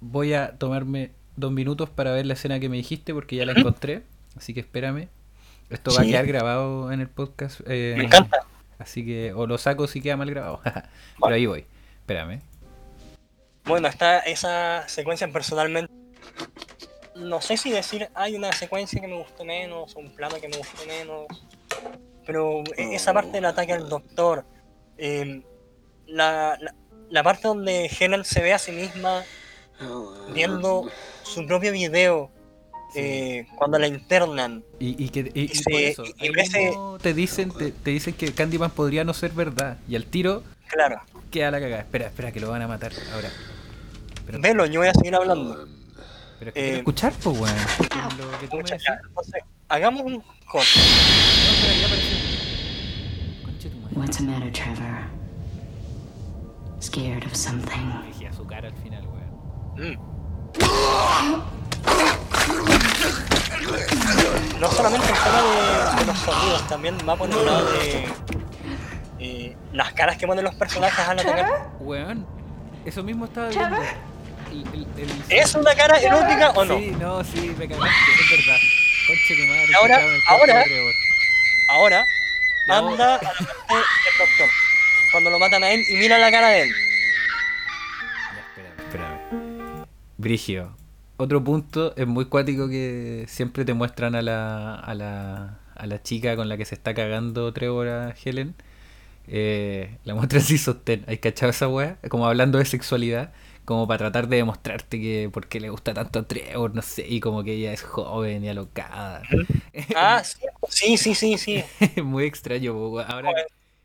voy a tomarme dos minutos para ver la escena que me dijiste porque ya la encontré. Así que espérame. Esto va a quedar grabado en el podcast. eh, Me encanta. Así que o lo saco si queda mal grabado. [LAUGHS] Pero ahí voy. Espérame. Bueno, está esa secuencia personalmente. No sé si decir hay una secuencia que me gustó menos, o un plano que me gustó menos. Pero e- esa parte del ataque al doctor, eh, la, la, la parte donde Helen se ve a sí misma viendo su propio video eh, cuando la internan. Y, y que y, y Y por se- eso, ese- mismo te dicen te, te dicen que Candyman podría no ser verdad. Y al tiro Claro, queda la cagada. Espera, espera, que lo van a matar ahora. Pero, velo, yo voy a seguir hablando. pero es que eh, quiero escuchar, pues, weón. [LAUGHS] Lo que tú me decís. Entonces, hagamos un corte. No, espera, ya apareció. Conche tu madre. What's the matter, Trevor? Scared of something? Dije a su cara al final, weón. Mm. no solamente el tema de, de los sonidos, también va por el lado de eh, las caras que ponen los personajes al atacar. Weón, eso mismo estaba viendo. El- el- el- ¿Es una cara erótica o no? Sí, no, sí, me cagaste, es verdad. Conche tu madre. Ahora- ahora-. Ahora anda a la parte del doctor. Cuando lo matan a él y mira la cara de él. Ya, espérame, espérame. Brigio. Otro punto es muy cuático que siempre te muestran a la, a la, a la chica con la que se está cagando Trevor a Helen. Eh, la muestran sin sostén. ¿Hay cachado esa wea? Como hablando de sexualidad. Como para tratar de demostrarte que por qué le gusta tanto a Trevor, no sé, y como que ella es joven y alocada. [LAUGHS] Ah, sí, sí, sí, sí. [LAUGHS] muy extraño. Ahora,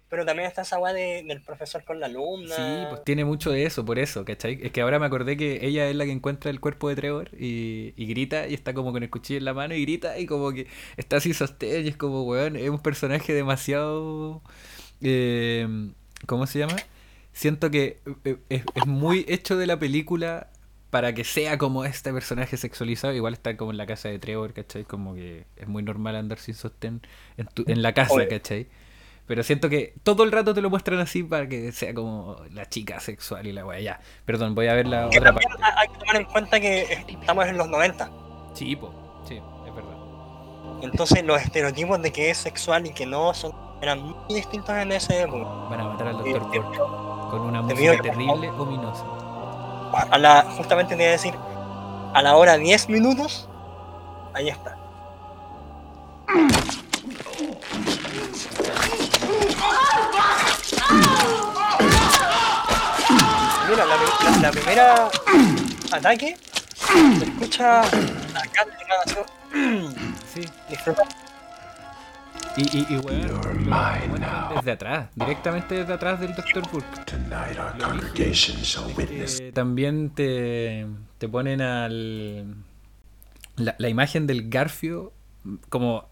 Pero también está esa weá de- del profesor con la alumna. Sí, pues tiene mucho de eso, por eso, ¿cachai? Es que ahora me acordé que ella es la que encuentra el cuerpo de Trevor y, y grita y está como con el cuchillo en la mano y grita y como que está así sostén y es como, weón, es un personaje demasiado... eh, ¿Cómo se llama? Siento que eh, es, es muy hecho de la película para que sea como este personaje sexualizado. Igual está como en la casa de Trevor, ¿cachai? Como que es muy normal andar sin sostén en, tu- en la casa, Oye. ¿cachai? Pero siento que todo el rato te lo muestran así para que sea como la chica sexual y la wea. Ya, perdón, voy a ver la Que otra parte. ha- hay que tomar en cuenta que estamos en los 90. Sí, po, sí, es verdad. Entonces los estereotipos de que es sexual y que no son eran muy distintos en ese época. Van a matar al Eh, doctor Porter con una música terrible, ominosa. A la, justamente te iba a decir, a la hora 10 minutos, ahí está. Mira, la, la- la primera ataque se escucha acá Sí. disfrutar. Y, y, y weón, lo muestran desde atrás, directamente desde atrás del doctor Burke. Tonight our Lo congregation shall witness Eh, también te, te ponen al la, la imagen del Garfio como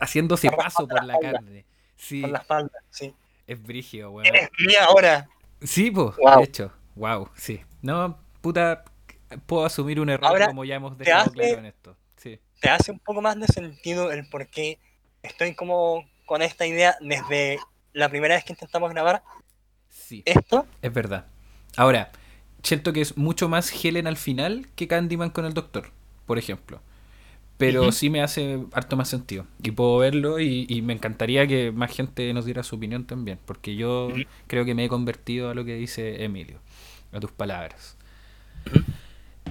haciéndose paso por la carne. Sí, Por la espalda, sí. es brígido, weón. Eres mía ahora. Sí, pues, Wow. de hecho. Wow, sí. No, puta, puedo asumir un error Ahora, como ya hemos dejado hace- claro en esto. Sí. te hace un poco más de sentido el por qué estoy como con esta idea desde la primera vez que intentamos grabar Sí, esto. es verdad. Ahora, siento que es mucho más Helen al final que Candyman con el doctor, por ejemplo. Pero sí me hace harto más sentido. Y puedo verlo y, y me encantaría que más gente nos diera su opinión también. Porque yo creo que me he convertido a lo que dice Emilio. A tus palabras.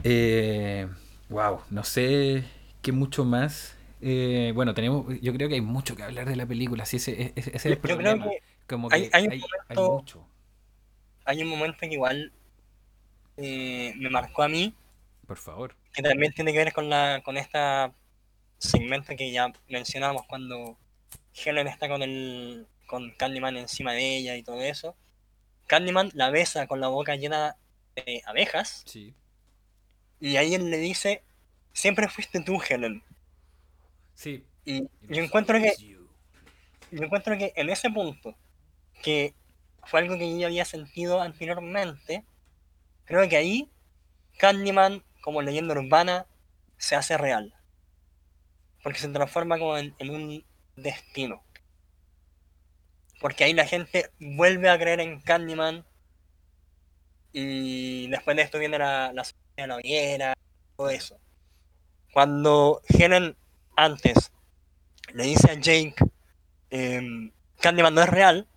Eh, wow, no sé qué mucho más. Eh, bueno, tenemos, yo creo que hay mucho que hablar de la película. Sí, ese, ese- ese es el Yo creo que Como que hay- hay un hay momento- mucho. Hay un momento que igual eh, me marcó a mí, Por favor. que también tiene que ver con la con esta segmento que ya mencionamos cuando Helen está con el con Candyman encima de ella y todo eso. Candyman la besa con la boca llena de abejas Sí. y ahí él le dice, siempre fuiste tú, Helen. Sí. Y yo encuentro que yo encuentro que en ese punto, que fue algo que yo había sentido anteriormente, creo que ahí Candyman, como leyenda urbana, se hace real. Porque se transforma como en, en un destino. Porque ahí la gente vuelve a creer en Candyman. Y después de esto viene la, la de la hoguera, todo eso. Cuando Helen antes le dice a Jake em, Candyman no es real,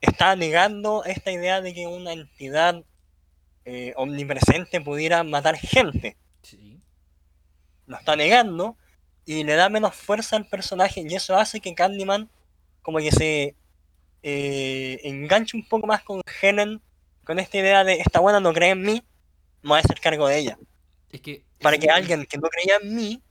está negando esta idea de que una entidad eh, omnipresente pudiera matar gente. Sí. Lo está negando y le da menos fuerza al personaje y eso hace que Candyman como que se eh, enganche un poco más con Helen, con esta idea de esta buena no cree en mí, me voy a hacer cargo de ella. Es que. Para es que que- alguien que no creía en mí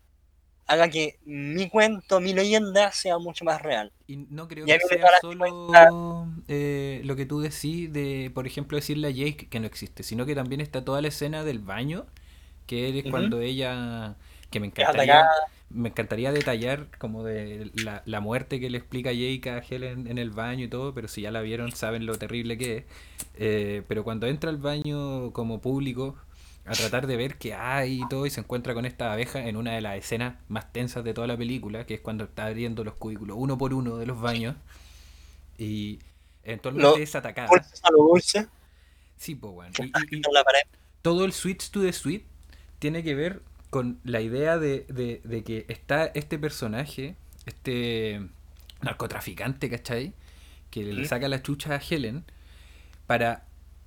haga que mi cuento, mi leyenda sea mucho más real. Y no creo Y que sea solo eh, lo que tú decís de, por ejemplo, decirle a Jake que no existe, sino que también está toda la escena del baño, que es cuando ella, que me encantaría, me encantaría detallar como de la, la muerte que le explica Jake a Helen en el baño y todo, pero si ya la vieron saben lo terrible que es. Eh, pero cuando entra al baño como público a tratar de ver qué hay y todo, y se encuentra con esta abeja en una de las escenas más tensas de toda la película, que es cuando está abriendo los cubículos uno por uno de los baños, y eventualmente es atacada. A lo Sí, pues, que Y- todo el Switch to the Suite tiene que ver con la idea de, de- de que está este personaje, este narcotraficante, ¿cachai? Que le saca la chucha a Helen para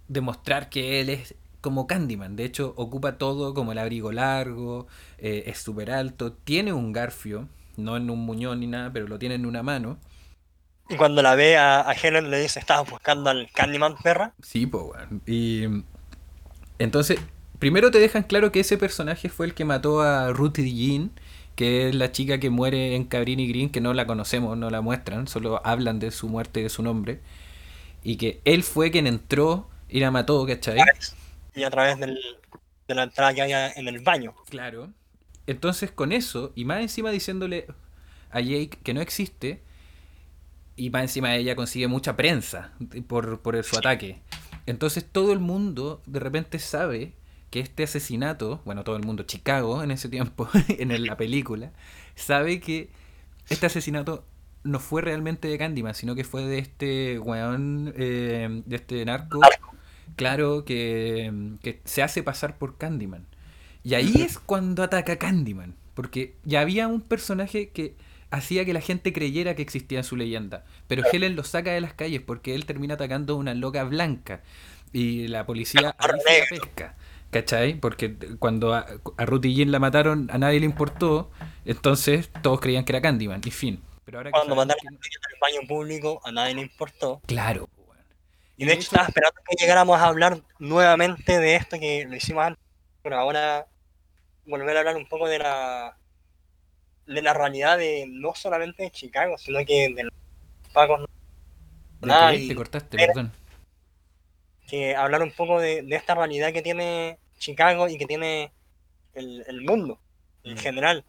demostrar que él es como Candyman. De hecho, ocupa todo como el abrigo largo, eh, es súper alto, tiene un garfio, no en un muñón ni nada, pero lo tiene en una mano. Y cuando la ve a, a Helen le dice, estabas buscando al Candyman, perra. Sí, pues. Y entonces, primero te dejan claro que ese personaje fue el que mató a Ruth Jean, que es la chica que muere en Cabrini Green, que no la conocemos, no la muestran, solo hablan de su muerte y de su nombre. Y que él fue quien entró y la mató, ¿cachai? Y a través del, de la entrada que había en el baño. Claro. Entonces con eso, y más encima diciéndole a Jake que no existe, y más encima ella consigue mucha prensa por, por su ataque. Entonces todo el mundo de repente sabe que este asesinato, bueno, todo el mundo, Chicago en ese tiempo, [LAUGHS] en la película, sabe que este asesinato no fue realmente de Candyman, sino que fue de este weón, eh, de este narco, Narco. Claro, que, que se hace pasar por Candyman. Y ahí es cuando ataca Candyman, porque ya había un personaje que hacía que la gente creyera que existía su leyenda, pero Helen lo saca de las calles porque él termina atacando a una loca blanca y la policía ahí se la pesca. ¿Cachai? Porque cuando a, a Ruth y Jean la mataron, a nadie le importó, entonces todos creían que era Candyman, y fin. Pero ahora que Cuando sabemos mataron que- el baño público, a nadie le importó. Claro. Y de hecho estaba esperando que llegáramos a hablar nuevamente de esto que lo hicimos antes, pero ahora volver a hablar un poco de la de la realidad de no solamente de Chicago, sino que de los pagos ¿De Ah, Te cortaste, perdón. que hablar un poco de, de esta realidad que tiene Chicago y que tiene el, el mundo en Mm. general.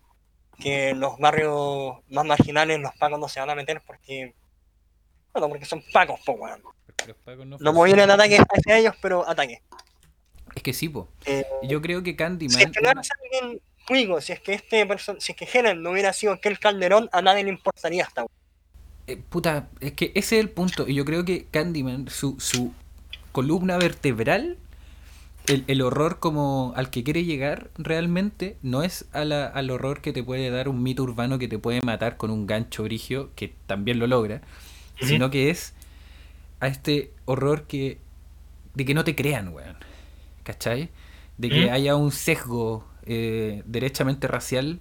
Que los barrios más marginales los pagos no se van a meter porque. Bueno, porque son pagos, po, weón. Porque los pacos no No me vienen ataques hacia ellos, pero ataques. Es que sí, po. Eh, Yo creo que Candyman. si es que no era alguien cuico, si es que este person- si es que Helen no hubiera sido aquel Calderón, a nadie le importaría esta weón. Eh, puta, es que ese es el punto. Y yo creo que Candyman, su, su columna vertebral, el, el horror como al que quiere llegar realmente, no es a la- al horror que te puede dar un mito urbano que te puede matar con un gancho brigio, que también lo logra, sino que es a este horror que de que no te crean, weón. ¿Cachai? De que Ujú. haya un sesgo eh, derechamente racial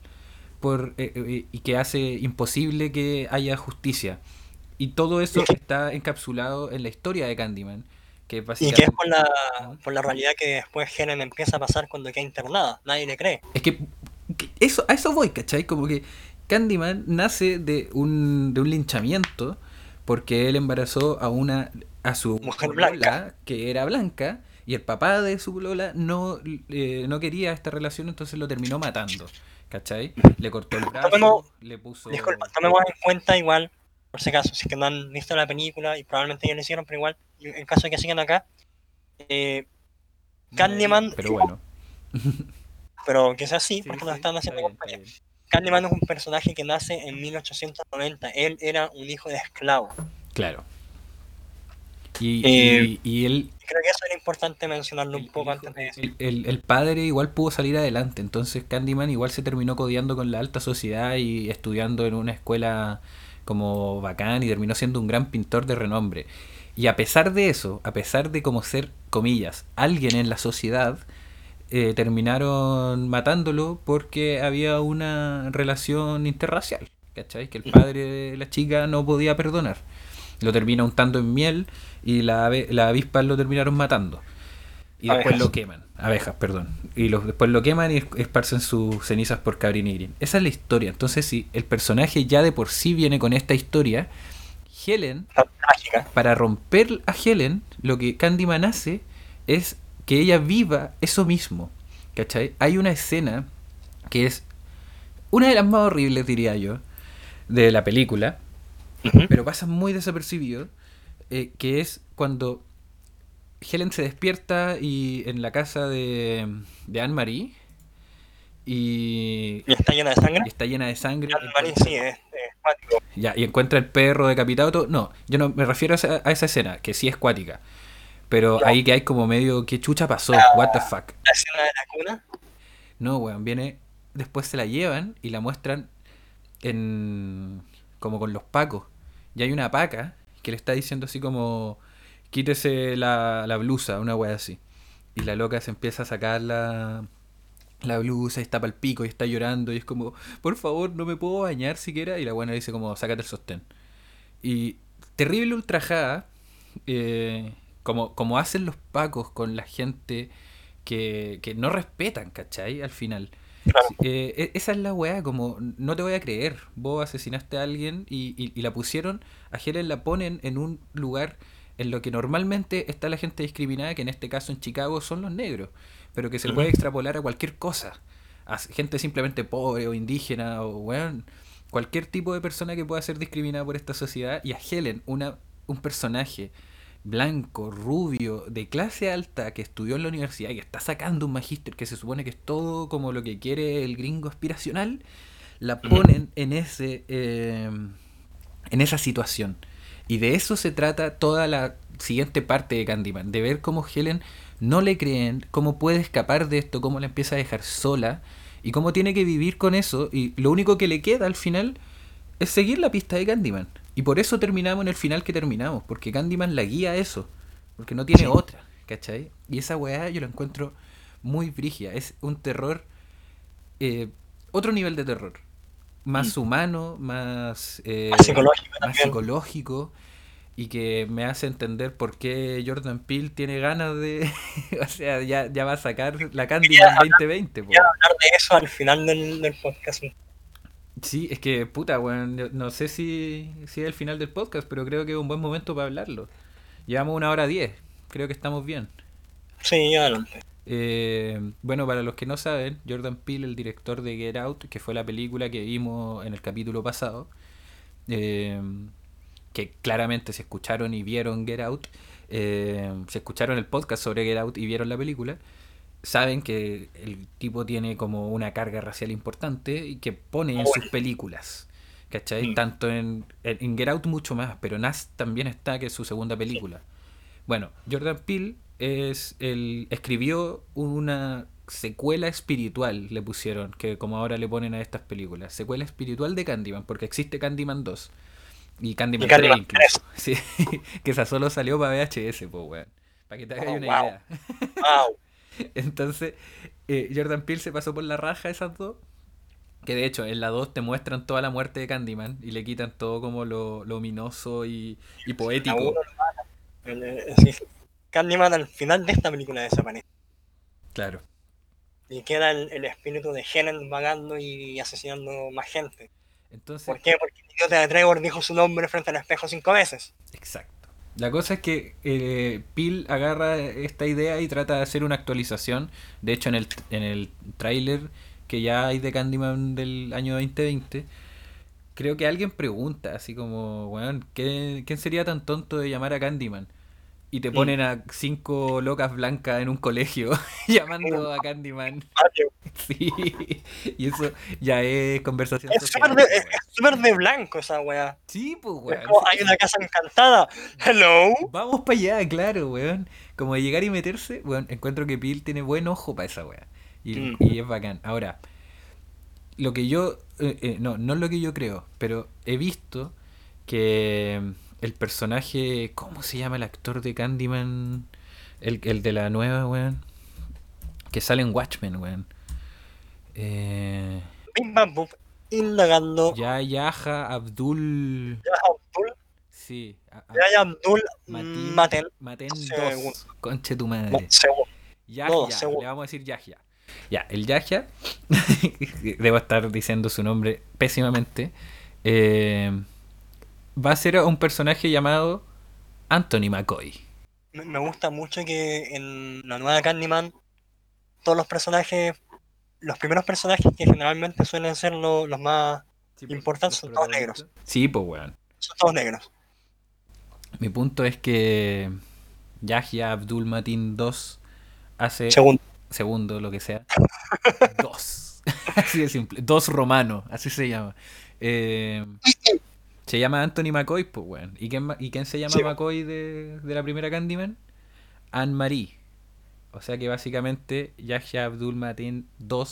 por, eh, eh, y que hace imposible que haya justicia. Y todo eso está encapsulado en la historia de Candyman. Que Y que es básicamente... por la, por la realidad que después Helen empieza a pasar cuando queda internada. Nadie le cree. Es que, que eso, a eso voy, ¿cachai? Como que Candyman nace de un, de un linchamiento porque él embarazó a una a su Mujer polola, blanca. que era blanca y el papá de su Lola no, eh, no quería esta relación, entonces lo terminó matando, ¿cachai? Le cortó el brazo, Tomemos- le puso... Disculpa, tomemos en cuenta igual, por si acaso, si es que no han visto la película y probablemente ya lo hicieron, pero igual, en caso de que sigan acá, eh, Candyman, Pero bueno. [LAUGHS] pero que sea así, Sí, porque sí, están está haciendo compañía. Candyman es un personaje que nace en 1890. Él era un hijo de esclavo. Claro. Y, Eh, y, y él, creo que eso era importante mencionarlo un poco antes de eso. el- el- el padre igual pudo salir adelante, entonces Candyman igual se terminó codeando con la alta sociedad y estudiando en una escuela como bacán y terminó siendo un gran pintor de renombre. Y a pesar de eso, a pesar de como ser, comillas, alguien en la sociedad, eh, terminaron matándolo porque había una relación interracial, ¿cachai? Que el padre de la chica no podía perdonar. Lo termina untando en miel y la las avispas lo terminaron matando. Y después lo queman. Abejas, perdón. Y los, después lo queman y es- esparcen sus cenizas por Cabrini Green. Esa es la historia. Entonces, si el personaje ya de por sí viene con esta historia, Helen para romper a Helen, lo que Candyman hace es que ella viva eso mismo. ¿Cachai? Hay una escena que es una de las más horribles, diría yo, de la película, pero pasa muy desapercibido, eh, que es cuando Helen se despierta y en la casa de, de Anne-Marie y, Y está llena de sangre. y está llena de sangre. Anne-Marie sí, es, es cuático. Ya, y encuentra el perro decapitado. todo. No, yo no me refiero a esa, a esa escena, que sí es cuática. Pero ahí que hay como medio, ¿qué chucha pasó? What the fuck? La escena de la cuna. No, weón, viene. Después se la llevan y la muestran en. como con los pacos. Y hay una paca que le está diciendo así como. Quítese la, la blusa, una wea así. Y la loca se empieza a sacar la, la blusa y está pa'l pico y está llorando. Y es como, por favor, no me puedo bañar siquiera. Y la buena dice como, sácate el sostén. Y terrible ultrajada. eh, como, como hacen los pacos con la gente que, que no respetan, ¿cachai? Al final. Claro. Eh, e- esa es la weá, como no te voy a creer. Vos asesinaste a alguien y, y- y la pusieron, a Helen la ponen en un lugar en lo que normalmente está la gente discriminada, que en este caso en Chicago son los negros, pero que se puede extrapolar a cualquier cosa. A gente simplemente pobre o indígena o weón, cualquier tipo de persona que pueda ser discriminada por esta sociedad. Y a Helen, una, un personaje blanco, rubio, de clase alta, que estudió en la universidad y que está sacando un magíster que se supone que es todo como lo que quiere el gringo aspiracional, la ponen en ese eh, en esa situación. Y de eso se trata toda la siguiente parte de Candyman, de ver cómo Helen no le creen, cómo puede escapar de esto, cómo la empieza a dejar sola y cómo tiene que vivir con eso y lo único que le queda al final es seguir la pista de Candyman. Y por eso terminamos en el final que terminamos, porque Candyman la guía a eso, porque no tiene otra, ¿cachai? Y esa weá yo la encuentro muy brígida, es un terror, eh, otro nivel de terror, más humano, más, eh, Más psicológico más psicológico, y que me hace entender por qué Jordan Peele tiene ganas de, [LAUGHS] o sea, ya, ya va a sacar la Candyman 2020. po. Voy a hablar de eso al final del, del podcast. Sí, es que, puta, yo no sé si, si es el final del podcast, pero creo que es un buen momento para hablarlo. Llevamos una hora diez, creo que estamos bien. Sí, adelante. Eh, bueno, para los que no saben, Jordan Peele, el director de Get Out, que fue la película que vimos en el capítulo pasado, eh, que claramente se escucharon y vieron Get Out, eh, se escucharon el podcast sobre Get Out y vieron la película, saben que el tipo tiene como una carga racial importante y que pone en sus películas. ¿Cachai? Mm. Tanto en, en, en Get Out mucho más, pero Nas también está, que es su segunda película. Bueno, Jordan Peele es el, escribió una secuela espiritual, le pusieron, que como ahora le ponen a estas películas. Secuela espiritual de Candyman, porque existe Candyman 2. Y Candyman, Y Candyman 3 incluso. [LAUGHS] Sí, [LAUGHS] que esa solo salió para VHS, pues, weón. Para que te hagas Oh, una wow. idea. Wow. [LAUGHS] Entonces, eh, Jordan Peele se pasó por la raja esas dos. Que de hecho, en la 2 te muestran toda la muerte de Candyman y le quitan todo como lo, lo ominoso y, poético. Candyman al final de esta película desaparece. Claro. Y queda el, el espíritu de Helen vagando y asesinando más gente. Entonces, ¿Por qué? Porque el idiota de Trevor dijo su nombre frente al espejo cinco veces. Exacto. La cosa es que eh, Peel agarra esta idea y trata de hacer una actualización. De hecho, en el, en el tráiler que ya hay de Candyman del año 2020, creo que alguien pregunta, así como, weón, ¿qué- ¿quién sería tan tonto de llamar a Candyman? Y te ponen a cinco locas blancas en un colegio [LAUGHS] llamando a Candyman. [LAUGHS] Sí, y eso ya es conversación Es súper de, es de blanco esa weá. Sí, pues, Es weón. como, hay una casa encantada. Hello. Vamos para allá, claro, weón. Como de llegar y meterse, weón, encuentro que Peel tiene buen ojo para esa weá. Y, Mm. y es bacán. Ahora, lo que yo, eh, eh, no, no es lo que yo creo, pero he visto que el personaje, ¿cómo se llama el actor de Candyman? El, el de la nueva, weón. Que sale en Watchmen, weón. Eh, indagando. ya Yaja Abdul. Yahya Abdul, Sí. a- a- Yahya Abdul Maten. Maten Segundo. 2. Conche tu madre. No. Yahya, No, le vamos a decir Yahya. Ya, el Yahya, [LAUGHS] debo estar diciendo su nombre pésimamente, eh, va a ser un personaje llamado Anthony McCoy. Me gusta mucho que en la nueva Candyman todos los personajes, los primeros personajes que generalmente suelen ser lo- los más, Importantes son todos Sí, pues weón. son todos negros. Mi punto es que Yahya Abdul Matin II hace Segundo. segundo, lo que sea. [LAUGHS] Dos. [LAUGHS] así de simple. Dos romano, así se llama. Eh, se llama Anthony McCoy, pues, weón. ¿Y quién, ¿Y quién se llama Sí. McCoy de, de la primera Candyman? Anne-Marie. O sea que básicamente Yahya Abdul Matin II,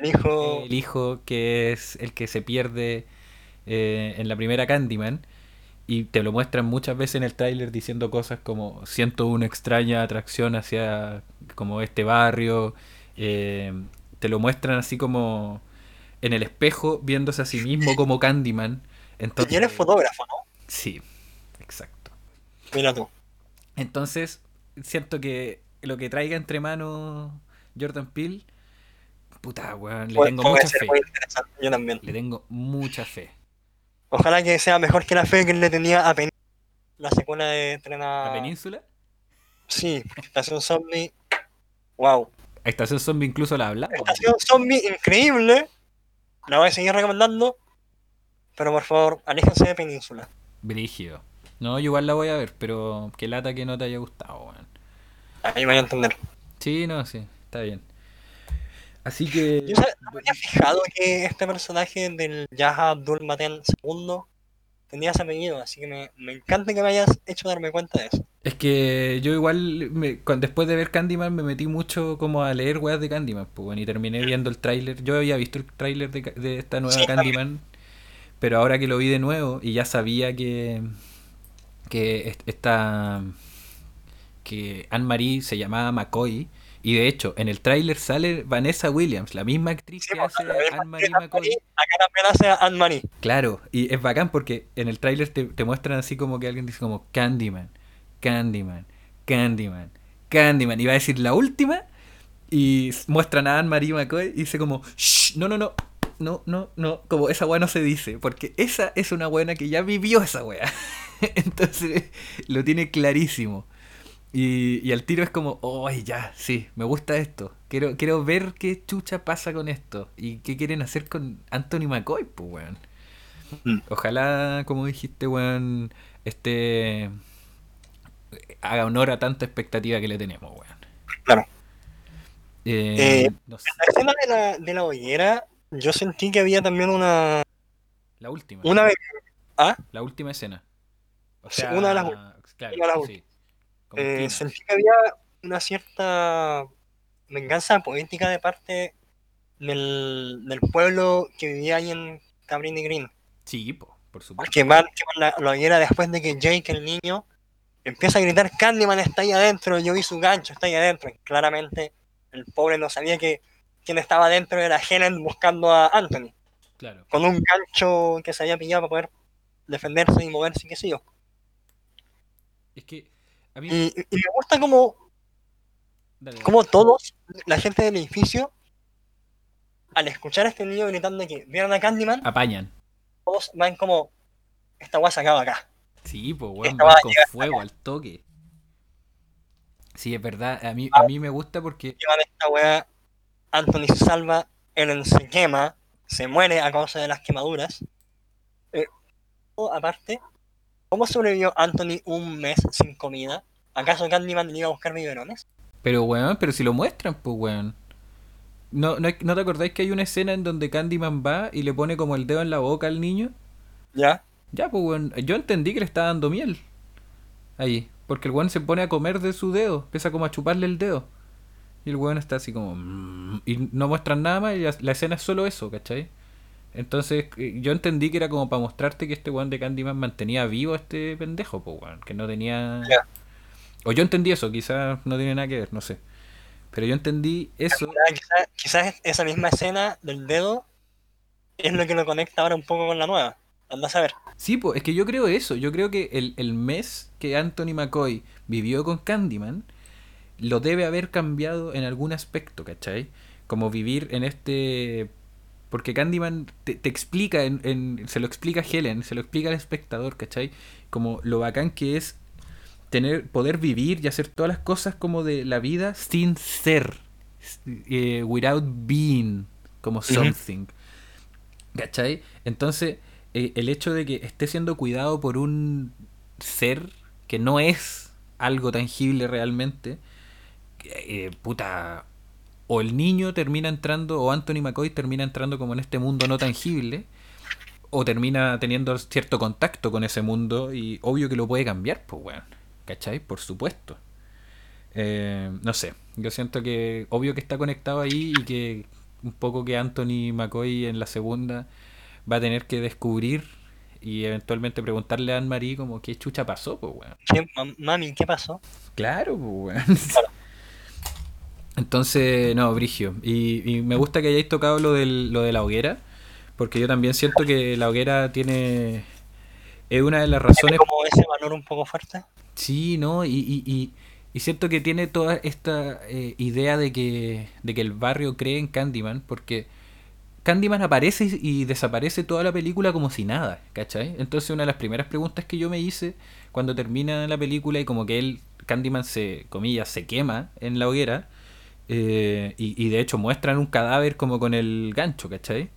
El hijo. el hijo que es el que se pierde eh, en la primera Candyman, y te lo muestran muchas veces en el tráiler diciendo cosas como siento una extraña atracción hacia como este barrio, eh, te lo muestran así como en el espejo viéndose a sí mismo [LAUGHS] como Candyman. Entonces, Y eres fotógrafo, ¿no? Sí, exacto. Mira tú. Entonces, siento que lo que traiga entre manos Jordan Peele, puta, weón, le tengo mucha fe. Yo también. Le tengo mucha fe. Ojalá que sea mejor que la fe que le tenía a Pen la secuela de Tren a... ¿La península? Sí, Estación Zombie. Wow. Estación Zombie incluso la hablamos. Estación Zombie, increíble. La voy a seguir recomendando. Pero por favor, aléjense de Península. Brígido. No, yo igual la voy a ver, pero qué lata que no te haya gustado, weón. Ahí me voy a entender. Sí, no, sí, está bien. Así que. Yo no me había fijado que este personaje del Yaha Abdul Maten II tenía ese apellido, así que me, me encanta que me hayas hecho darme cuenta de eso. Es que yo igual, me- después de ver Candyman, me metí mucho como a leer weas de Candyman, pues, bueno, y terminé viendo el tráiler. Yo había visto el tráiler de, ca- de esta nueva Sí, Candyman, pero ahora que lo vi de nuevo y ya sabía que, que est- esta, que Anne-Marie se llamaba McCoy, y de hecho, en el tráiler sale Vanessa Williams, la misma actriz Sí, que pues, hace Anne-Marie McCoy. Acá también hace a Anne-Marie. Claro, y es bacán porque en el tráiler te, te muestran así como que alguien dice como Candyman, Candyman, Candyman, Candyman. Y va a decir la última y muestran a Anne-Marie McCoy y dice como, Shh, no, no, no, no, no, no, como esa weá no se dice, porque esa es una buena que ya vivió esa weá. [LAUGHS] Entonces lo tiene clarísimo. Y, y al tiro es como, oh, ya, sí, me gusta esto. Quiero, quiero ver qué chucha pasa con esto. Y qué quieren hacer con Anthony McCoy, pues, weón. Mm. Ojalá, como dijiste, weón, este haga honor a tanta expectativa que le tenemos, weón. Claro. Eh, Eh, no sé, La escena de la, de la hoguera, yo sentí que había también una. la última. una vez. ¿Ah? La última escena. O Sí, sea, una de las claro, una de las sí. Eh, sentí que había una cierta venganza política de parte del, del pueblo que vivía ahí en Cabrini Green. Sí, po, por supuesto. La, la hoguera después de que Jake, el niño, empieza a gritar: Candyman está ahí adentro, yo vi su gancho, está ahí adentro. Y claramente el pobre no sabía que quien estaba adentro era Helen buscando a Anthony, Claro. con un gancho que se había pillado para poder defenderse y moverse, qué sé yo. Es que a mí... Y, y me gusta como Dale, dale. como todos, la gente del edificio, al escuchar a este niño gritando que vieron a Candyman, Apañan. todos van como, esta guay se acaba acá. Sí, pues, weón, va con fuego al toque. Sí, es verdad. A mí, a mí me gusta porque... Llevan esta weá, Anthony se salva, Ellen se quema, se muere a causa de las quemaduras. Eh, aparte, ¿cómo sobrevivió Anthony un mes sin comida? ¿Acaso Candyman le iba a buscar biberones? Pero, weón, pero si lo muestran, pues, weón. ¿No, no, ¿No te acordáis que hay una escena en donde Candyman va y le pone como el dedo en la boca al niño? ¿Ya? Ya, pues, weón. Yo entendí que le está dando miel. Ahí. Porque el weón se pone a comer de su dedo. Empieza como a chuparle el dedo. Y el weón está así como... "Mm", Y no muestran nada más y la, la escena es solo eso, ¿cachai? Entonces eh, yo entendí que era como para mostrarte que este weón de Candyman mantenía vivo a este pendejo, pues weón. Que no tenía... O yo entendí eso, quizás no tiene nada que ver, no sé. Pero yo entendí eso. Ah, Quizás, quizás esa misma escena del dedo es lo que lo conecta ahora un poco con la nueva. Anda a saber. Sí, pues es que yo creo eso. Yo creo que el, el mes que Anthony McCoy vivió con Candyman lo debe haber cambiado en algún aspecto, ¿cachai? Como vivir en este... Porque Candyman te, te explica, en, en- se lo explica a Helen, se lo explica al espectador, ¿cachai? Como lo bacán que es tener, poder vivir y hacer todas las cosas como de la vida sin ser. eh, without being, como something. ¿Cachai? Entonces, eh, el hecho de que esté siendo cuidado por un ser que no es algo tangible realmente, eh, puta, o el niño termina entrando, o Anthony McCoy termina entrando como en este mundo no tangible, o termina teniendo cierto contacto con ese mundo y obvio que lo puede cambiar, pues weón. ¿Cachai? Por supuesto. Eh, no sé, yo siento que obvio que está conectado ahí y que un poco que Anthony McCoy en la segunda va a tener que descubrir y eventualmente preguntarle a Anne-Marie como qué chucha pasó, pues weón. ¿Qué- mam- mami, ¿qué pasó? Claro, pues, weón. Entonces, no, Brigio. Y, y me gusta que hayáis tocado lo, del, lo de la hoguera, porque yo también siento que la hoguera tiene... Es una de las ¿Tiene razones... como ese valor un poco fuerte? Sí, ¿no? Y, y, y, y siento que tiene toda esta eh, idea de que, de que el barrio cree en Candyman, porque Candyman aparece y, y desaparece toda la película como si nada, ¿cachai? Entonces una de las primeras preguntas que yo me hice cuando termina la película y como que él, Candyman se, comillas, se quema en la hoguera, eh, y, y de hecho muestran un cadáver como con el gancho, ¿cachai?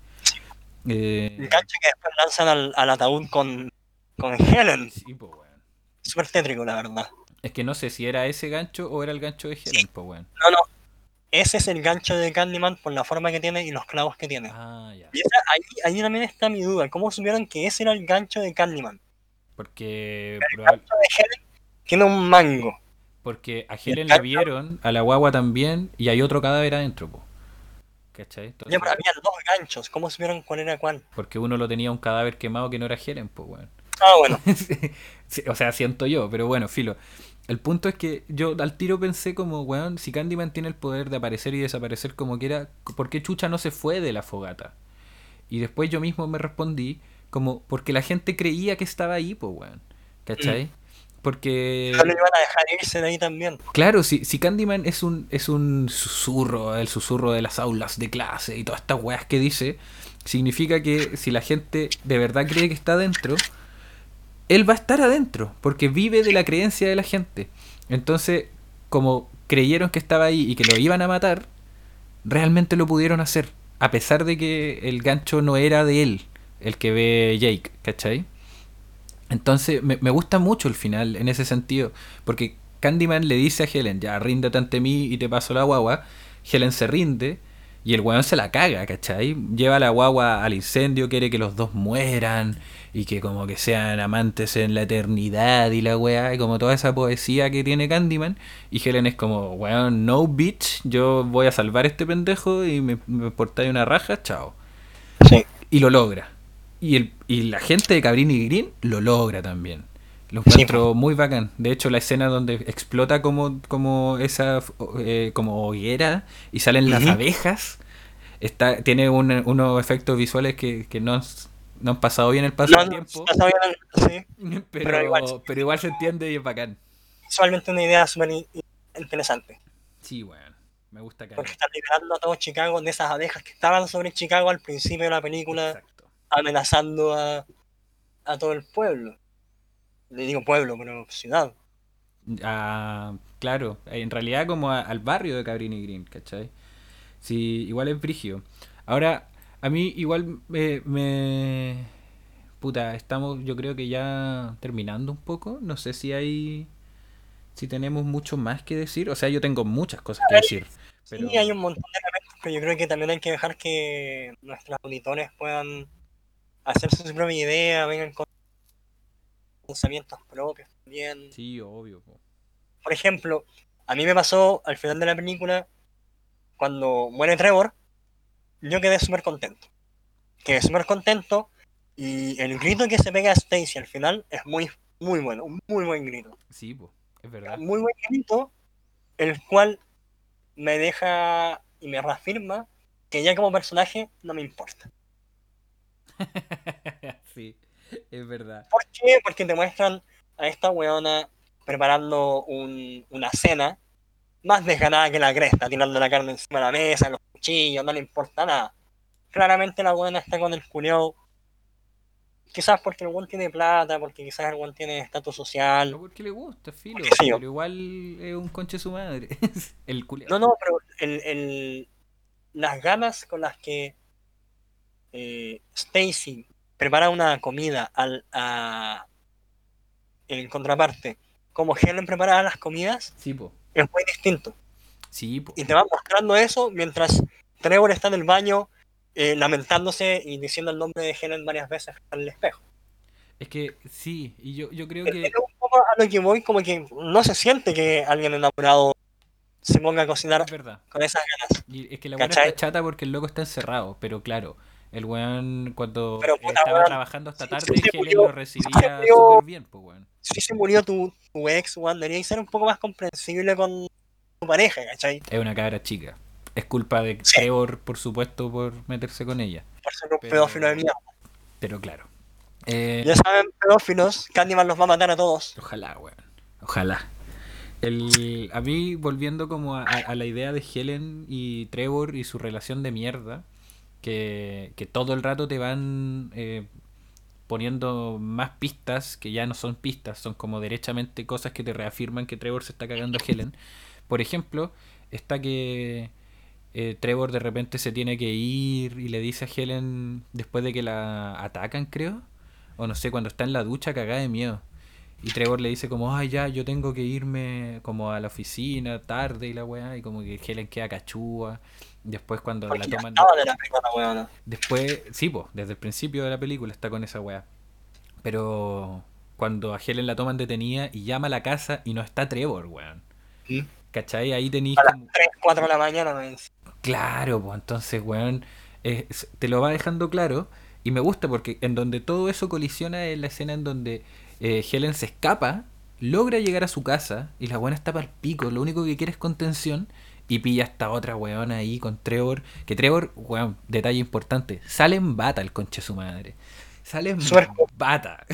Eh, El gancho que después lanzan al, al ataúd con, con Helen. sí, po, weón. Súper tétrico, la verdad. Es que no sé si era ese gancho o era el gancho de Helen, pues, weón. No, no. Ese es el gancho de Candyman por la forma que tiene y los clavos que tiene. Ah, ya. Y esa- ahí, ahí también está mi duda. ¿Cómo supieron que ese era el gancho de Candyman? Porque, El probable- gancho de Helen tiene un mango. Porque a el Helen la vieron, a la guagua también, y hay otro cadáver adentro, po. ¿Cachai? Entonces, Ya, pero había dos ganchos. ¿Cómo supieron cuál era cuál? porque uno lo tenía un cadáver quemado que no era Helen, pues, weón. Ah, bueno. [LAUGHS] Sí, o sea, siento yo, pero bueno, filo. El punto es que yo al tiro pensé como, weón, si Candyman tiene el poder de aparecer y desaparecer como quiera, ¿por qué Chucha no se fue de la fogata? Y después yo mismo me respondí como, porque la gente creía que estaba ahí, pues, weón. ¿Cachai? Porque... No lo iban a dejar irse de ahí también. Claro, si, si Candyman es un, es un susurro, el susurro de las aulas de clase y todas estas weas que dice, significa que si la gente de verdad cree que está adentro, él va a estar adentro, porque vive de la creencia de la gente. Entonces, como creyeron que estaba ahí y que lo iban a matar, realmente lo pudieron hacer, a pesar de que el gancho no era de él, el que ve Jake, ¿cachai? Entonces, me, me gusta mucho el final en ese sentido, porque Candyman le dice a Helen, ya ríndete ante mí y te paso la guagua. Helen se rinde y el weón se la caga, ¿cachai? Lleva la guagua al incendio, quiere que los dos mueran y que como que sean amantes en la eternidad y la weá, y como toda esa poesía que tiene Candyman. Y Helen es como, weón, no bitch, yo voy a salvar a este pendejo y me, me portáis una raja, chao Sí. y lo logra. Y, el, y la gente de Cabrini Green lo logra también. Lo Sí, encuentro muy bacán. De hecho, la escena donde explota como, como esa eh, como hoguera y salen las abejas, está, tiene un- unos efectos visuales que, que no, no han pasado bien el paso No, del tiempo, no sabía- sí. [LAUGHS] pero, pero igual- pero igual se entiende y es bacán. Visualmente una idea súper in- interesante. Sí, weón. Me gusta Porque caleta. están liberando a todo Chicago de esas abejas que estaban sobre Chicago al principio de la película, Exacto. Amenazando a, a todo el pueblo. Le digo pueblo, pero ciudad. Ah, claro, en realidad como a- al barrio de Cabrini Green, ¿cachai? Sí, igual es brigio. Ahora, a mí igual me, me... Puta, estamos yo creo que ya terminando un poco. No sé si hay... Si tenemos mucho más que decir. O sea, yo tengo muchas cosas que decir. Pero... Sí, hay un montón de elementos, pero yo creo que también hay que dejar que nuestros auditores puedan hacerse su propia idea, vengan con pensamientos propios también. Sí, obvio. po. Por ejemplo, a mí me pasó al final de la película, cuando muere Trevor, yo quedé súper contento. Quedé súper contento y el grito que se pega a Stacy al final es muy, muy bueno, un muy buen grito. Sí, po, es verdad. Muy buen grito, el cual me deja y me reafirma que ya como personaje no me importa. [LAUGHS] sí, es verdad. ¿Por qué? Porque te muestran a esta weona preparando un- una cena más desganada que la cresta, tirando la carne encima de la mesa, los cuchillos, no le importa nada. Claramente la weona está con el culiao. Quizás porque el weón tiene plata, porque quizás el weón tiene estatus No social. porque le gusta, filo. Sí, Pero igual es un conche su madre. [LAUGHS] el culiao. No, no, pero el, el- las ganas con las que eh, Stacy prepara una comida al, a, en contraparte como Helen preparaba las comidas Sí, es muy distinto. Sí. Y te van mostrando eso mientras Trevor está en el baño eh, lamentándose y diciendo el nombre de Helen varias veces en el espejo. Es que sí, y yo, yo creo Es que... un poco a lo que voy, como que no se siente que alguien enamorado se ponga a cocinar Es verdad. con esas ganas. Y es que la buena está chata porque el loco está encerrado, pero claro, el weón cuando Pero, puta, estaba weón, trabajando hasta tarde, se Helen murió- lo recibía súper bien, pues weón. Si se murió tu, tu ex, Juan, debería ser un poco más comprensible con tu pareja, ¿cachai? Es una cabra chica. Es culpa de Sí. Trevor, por supuesto, por meterse con ella. Por ser un Pero- pedófilo de mierda. Pero claro. Eh, Ya saben, pedófilos, Candyman los va a matar a todos. Ojalá, weón. Ojalá. El, a mí, volviendo como a, a- a la idea de Helen y Trevor y su relación de mierda, que, que todo el rato te van eh, poniendo más pistas, que ya no son pistas, son como derechamente cosas que te reafirman que Trevor se está cagando a Helen. Por ejemplo, está que eh, Trevor de repente se tiene que ir y le dice a Helen, después de que la atacan, creo, o no sé, cuando está en la ducha cagada de miedo. Y Trevor le dice como, ay ya, yo tengo que irme como a la oficina tarde y la weá, y como que Helen queda cachúa. Después cuando Porque la toman... de la weón. Después, sí, pues, desde el principio de la película está con esa weá. Pero cuando a Helen la toman detenida y llama a la casa y no está Trevor, weón. ¿Mm? ¿Cachai? Ahí tenéis A las como... 3, 4 de la mañana, weón. Claro, pues entonces, weón, eh, te lo va dejando claro. Y me gusta porque en donde todo eso colisiona es la escena en donde eh, Helen se escapa, logra llegar a su casa y la buena está para el pico. Lo único que quiere es contención y pilla esta otra weona ahí con Trevor. Que Trevor, weón, detalle importante, sale en bata el conche de su madre. Sale en Suerco. bata.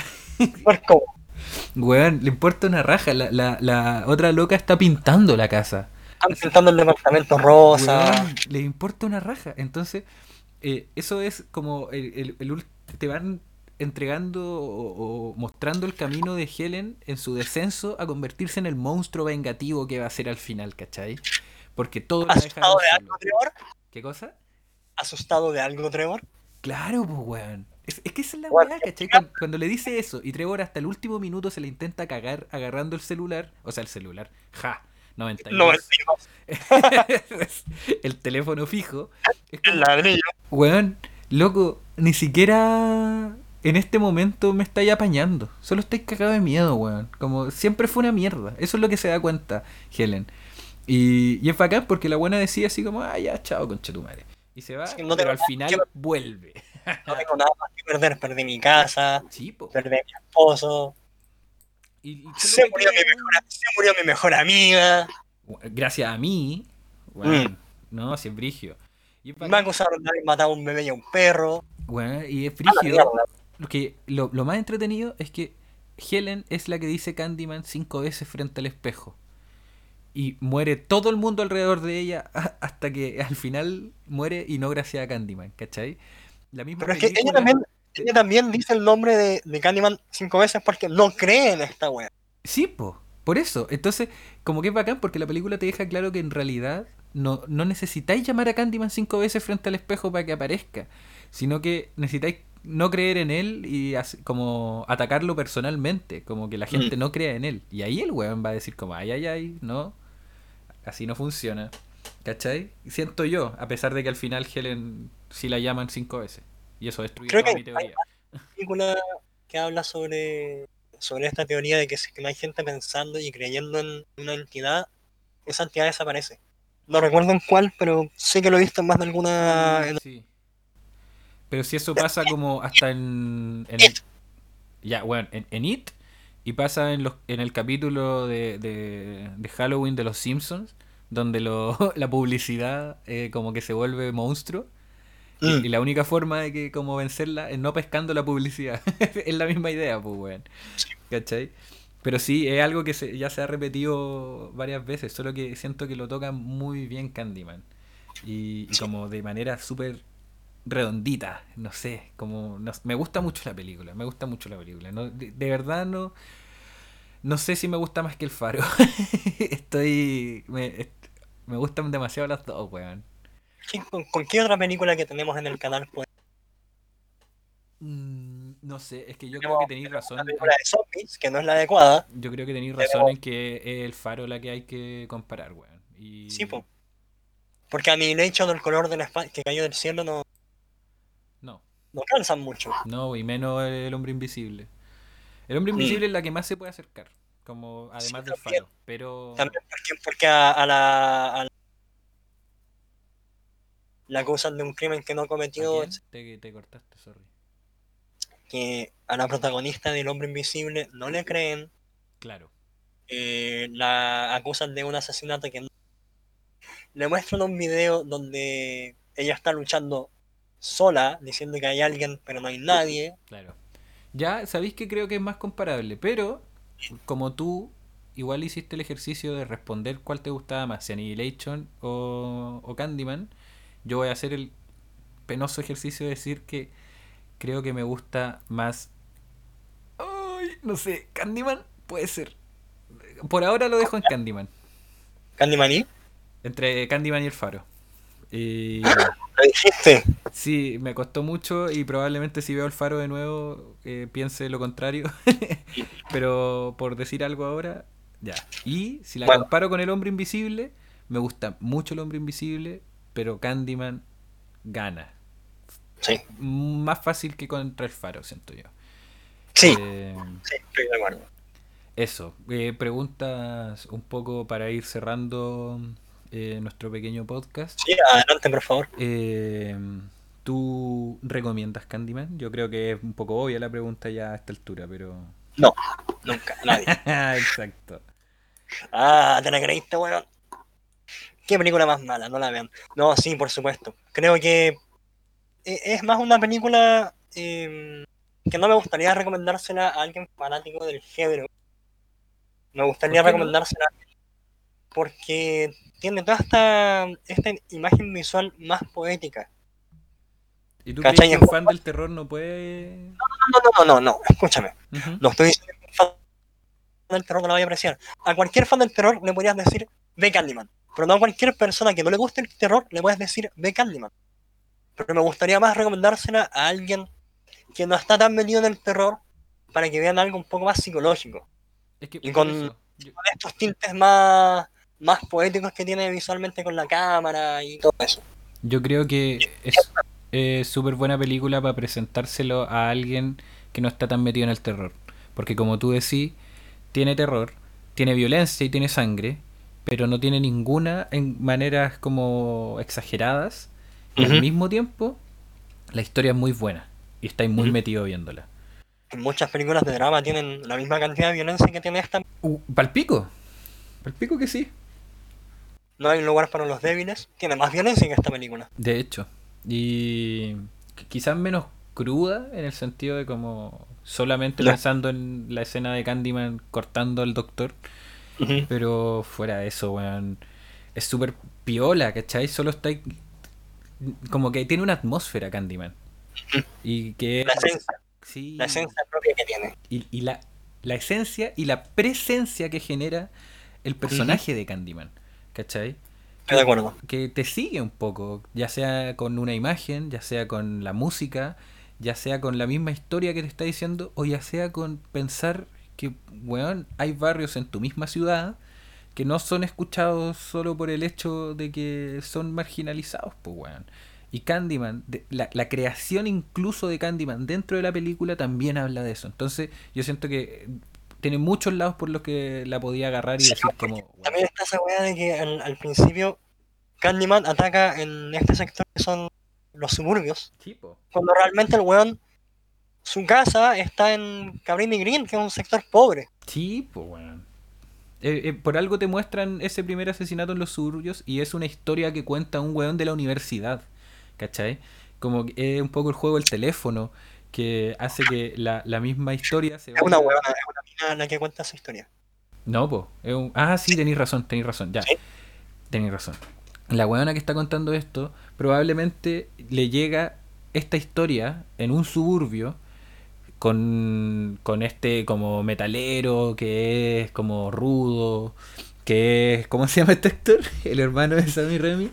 Como, [LAUGHS] Weón, le importa una raja. La, la, la otra loca está pintando la casa. están pintando el departamento rosa. Weón, le importa una raja. Entonces, eh, eso es como el, el- el te van entregando o, o mostrando el camino de Helen en su descenso a convertirse en el monstruo vengativo que va a ser al final, ¿cachai? Porque todo ¿Asustado de algo, Trevor? ¿Qué cosa? ¿Asustado de algo, Trevor? Claro, pues, weón. Es, es que esa es la weá, ¿cachai? Cuando, cuando le dice eso y Trevor hasta el último minuto se le intenta cagar agarrando el celular, o sea, el celular, ja, 92. No, el tío, el teléfono fijo. Es el ladrillo. weón, loco, ni siquiera en este momento me estáis apañando. Solo estáis cagado de miedo, weón. Como siempre fue una mierda. Eso es lo que se da cuenta Helen. Y, y es bacán porque la buena decía así como, ah, ya, chao, conchetumare. Y se va, Sí, no tengo pero al final que vuelve. No tengo nada más que perder. Perdí mi casa, Sí, perdí a mi esposo. Y, Se murió, mi mejor, se murió mi mejor amiga. Gracias a mí. weón, Mm. No, si es brigio. Y es Me acusaron de haber matado a un bebé y a un perro. weón, y es A la brígido. mierda. Lo, que, lo, lo más entretenido es que Helen es la que dice Candyman cinco veces frente al espejo. Y muere todo el mundo alrededor de ella [LAUGHS] hasta que al final muere y no gracias a Candyman, ¿cachai? La misma Pero es que ella también, ella también dice el nombre de, de Candyman cinco veces porque no cree en esta wea. Sí, po, por eso. Entonces, como que es bacán porque la película te deja claro que en realidad no, no necesitáis llamar a Candyman cinco veces frente al espejo para que aparezca, sino que necesitáis no creer en él y como atacarlo personalmente, como que la gente no crea en él. Y ahí el weón va a decir como, ay, ay, ay, no, así no funciona. ¿Cachai? Siento yo, a pesar de que al final Helen sí la llaman cinco veces. Y eso destruye Creo toda que mi teoría. película que habla sobre, sobre esta teoría de que si no hay gente pensando y creyendo en una entidad, esa entidad desaparece. No recuerdo en cuál, pero sé que lo he visto en más de alguna... en- Sí. Pero si eso pasa como hasta en. en ya, bueno, en, en It. Y pasa en, los, en el capítulo de, de, de Halloween de los Simpsons. Donde lo, [LAUGHS] la publicidad eh, como que se vuelve monstruo. Y, Mm. y la única forma de que como vencerla es no pescando la publicidad. [LAUGHS] es la misma idea, pues, weón. ¿Cachai? Pero sí, es algo que se- ya se ha repetido varias veces. Solo que siento que lo toca muy bien Candyman. Y, y como de manera súper redondita, no sé, como no- me gusta mucho la película, me gusta mucho la película, no, de, de verdad no no sé si me gusta más que el faro. [LAUGHS] Estoy me, me gustan demasiado las dos, weón. ¿Qué- ¿Con, con qué otra película que tenemos en el canal? Pues, Mm, no sé, es que yo creo que tenéis razón. Película de zombies, que no es la adecuada. Yo creo que tenéis razón en que es el faro la que hay que comparar, weón. Y... Sí, po. Porque Annihilation, el color del espa- que cayó del cielo, no, No, calzan mucho. no, y menos el hombre invisible. El hombre invisible es la que más se puede acercar, como además Sí, del faro. Pero También porque, porque a, a la, a la. La acusan de un crimen que no ¿a cometió, te cortaste, sorry. que a la protagonista del hombre invisible no le creen, Claro. eh, la acusan de un asesinato que no. Le muestran un video donde ella está luchando sola, diciendo que hay alguien, pero no hay nadie. Claro. Ya sabéis que creo que es más comparable, pero como tú igual hiciste el ejercicio de responder cuál te gustaba más, si Annihilation o, o Candyman, yo voy a hacer el penoso ejercicio de decir que creo que me gusta más... Ay, no sé, Candyman puede ser. Por ahora lo dejo en Candyman, Candyman y entre Candyman y el Faro. Y... lo dijiste. Sí, me costó mucho y probablemente si veo el faro de nuevo eh, piense lo contrario. [LAUGHS] Pero por decir algo ahora, ya. Y si la Bueno. comparo con el hombre invisible, me gusta mucho el hombre invisible, pero Candyman gana. Sí, Más fácil que contra el faro, siento yo. sí, Eh, sí, estoy de acuerdo. eso, eh, preguntas un poco para ir cerrando eh, nuestro pequeño podcast. Sí, adelante, por favor. Eh, ¿Tú recomiendas Candyman? Yo creo que es un poco obvia la pregunta ya a esta altura, pero... No, nunca, nadie. [LAUGHS] Exacto. Ah, te la creíste, weón. Qué película más mala, no la vean. No, sí, por supuesto. Creo que e- es más una película eh, que no me gustaría recomendársela a alguien fanático del género. Me gustaría ¿Por qué no? Porque tiene toda esta, esta imagen visual más poética. ¿Y tú crees que un fan del terror no puede...? No, no, no, no, no, escúchame. No estoy diciendo que un fan del terror no la vaya a apreciar. A cualquier fan del terror le podrías decir, ve Candyman. Pero no a cualquier persona que no le guste el terror le puedes decir, ve Candyman. Pero me gustaría más recomendársela a alguien que no está tan metido en el terror para que vean algo un poco más psicológico. Es que Y yo- Con estos tintes más, más poéticos que tiene visualmente con la cámara y todo eso. Yo creo que es eh, súper buena película para presentárselo a alguien que no está tan metido en el terror. Porque como tú decís, tiene terror, tiene violencia y tiene sangre, pero no tiene ninguna en maneras como exageradas. Y al mismo tiempo, la historia es muy buena y estáis muy Ujú. metido viéndola. Muchas películas de drama tienen la misma cantidad de violencia que tiene esta. Uh, palpico. Palpico que sí. No hay lugar para los débiles. Tiene más violencia que esta película. De hecho. Y qu- quizás menos cruda en el sentido de como solamente pensando en la escena de Candyman cortando al doctor. Pero fuera de eso, weón. Es súper piola, ¿cachai? Solo está ahí- Como que tiene una atmósfera Candyman. [LAUGHS] Y que... La esencia, Sí. la esencia propia que tiene. y, y la, la esencia y la presencia que genera el personaje de Candyman. ¿Cachai? Estoy de acuerdo. Que te sigue un poco, ya sea con una imagen, ya sea con la música, ya sea con la misma historia que te está diciendo, o ya sea con pensar que, weón, hay barrios en tu misma ciudad que no son escuchados solo por el hecho de que son marginalizados, pues, weón. Y Candyman, de- la, la creación incluso de Candyman dentro de la película también habla de eso. Entonces, yo siento que tiene muchos lados por los que la podía agarrar y Sí, decir como... También está esa weá de que al, al principio Candyman ataca en este sector que son los suburbios. sí, po. Cuando realmente el weón, su casa está en Cabrini Green, que es un sector pobre. Pues weón. Eh, eh, por algo te muestran ese primer asesinato en los suburbios y es una historia que cuenta un weón de la universidad. ¿Cachai? Como que es un poco el juego del teléfono que hace que la, la misma historia se Es una vaya- weona, es una la que cuenta esa historia. No, po. es un- Ah, sí, tenéis razón, tenéis razón. Ya. Sí. Tenéis razón. La weona que está contando esto probablemente le llega esta historia en un suburbio con, con este como metalero que es como rudo, que es... ¿Cómo se llama este actor? [LAUGHS] El hermano de Sammy Remy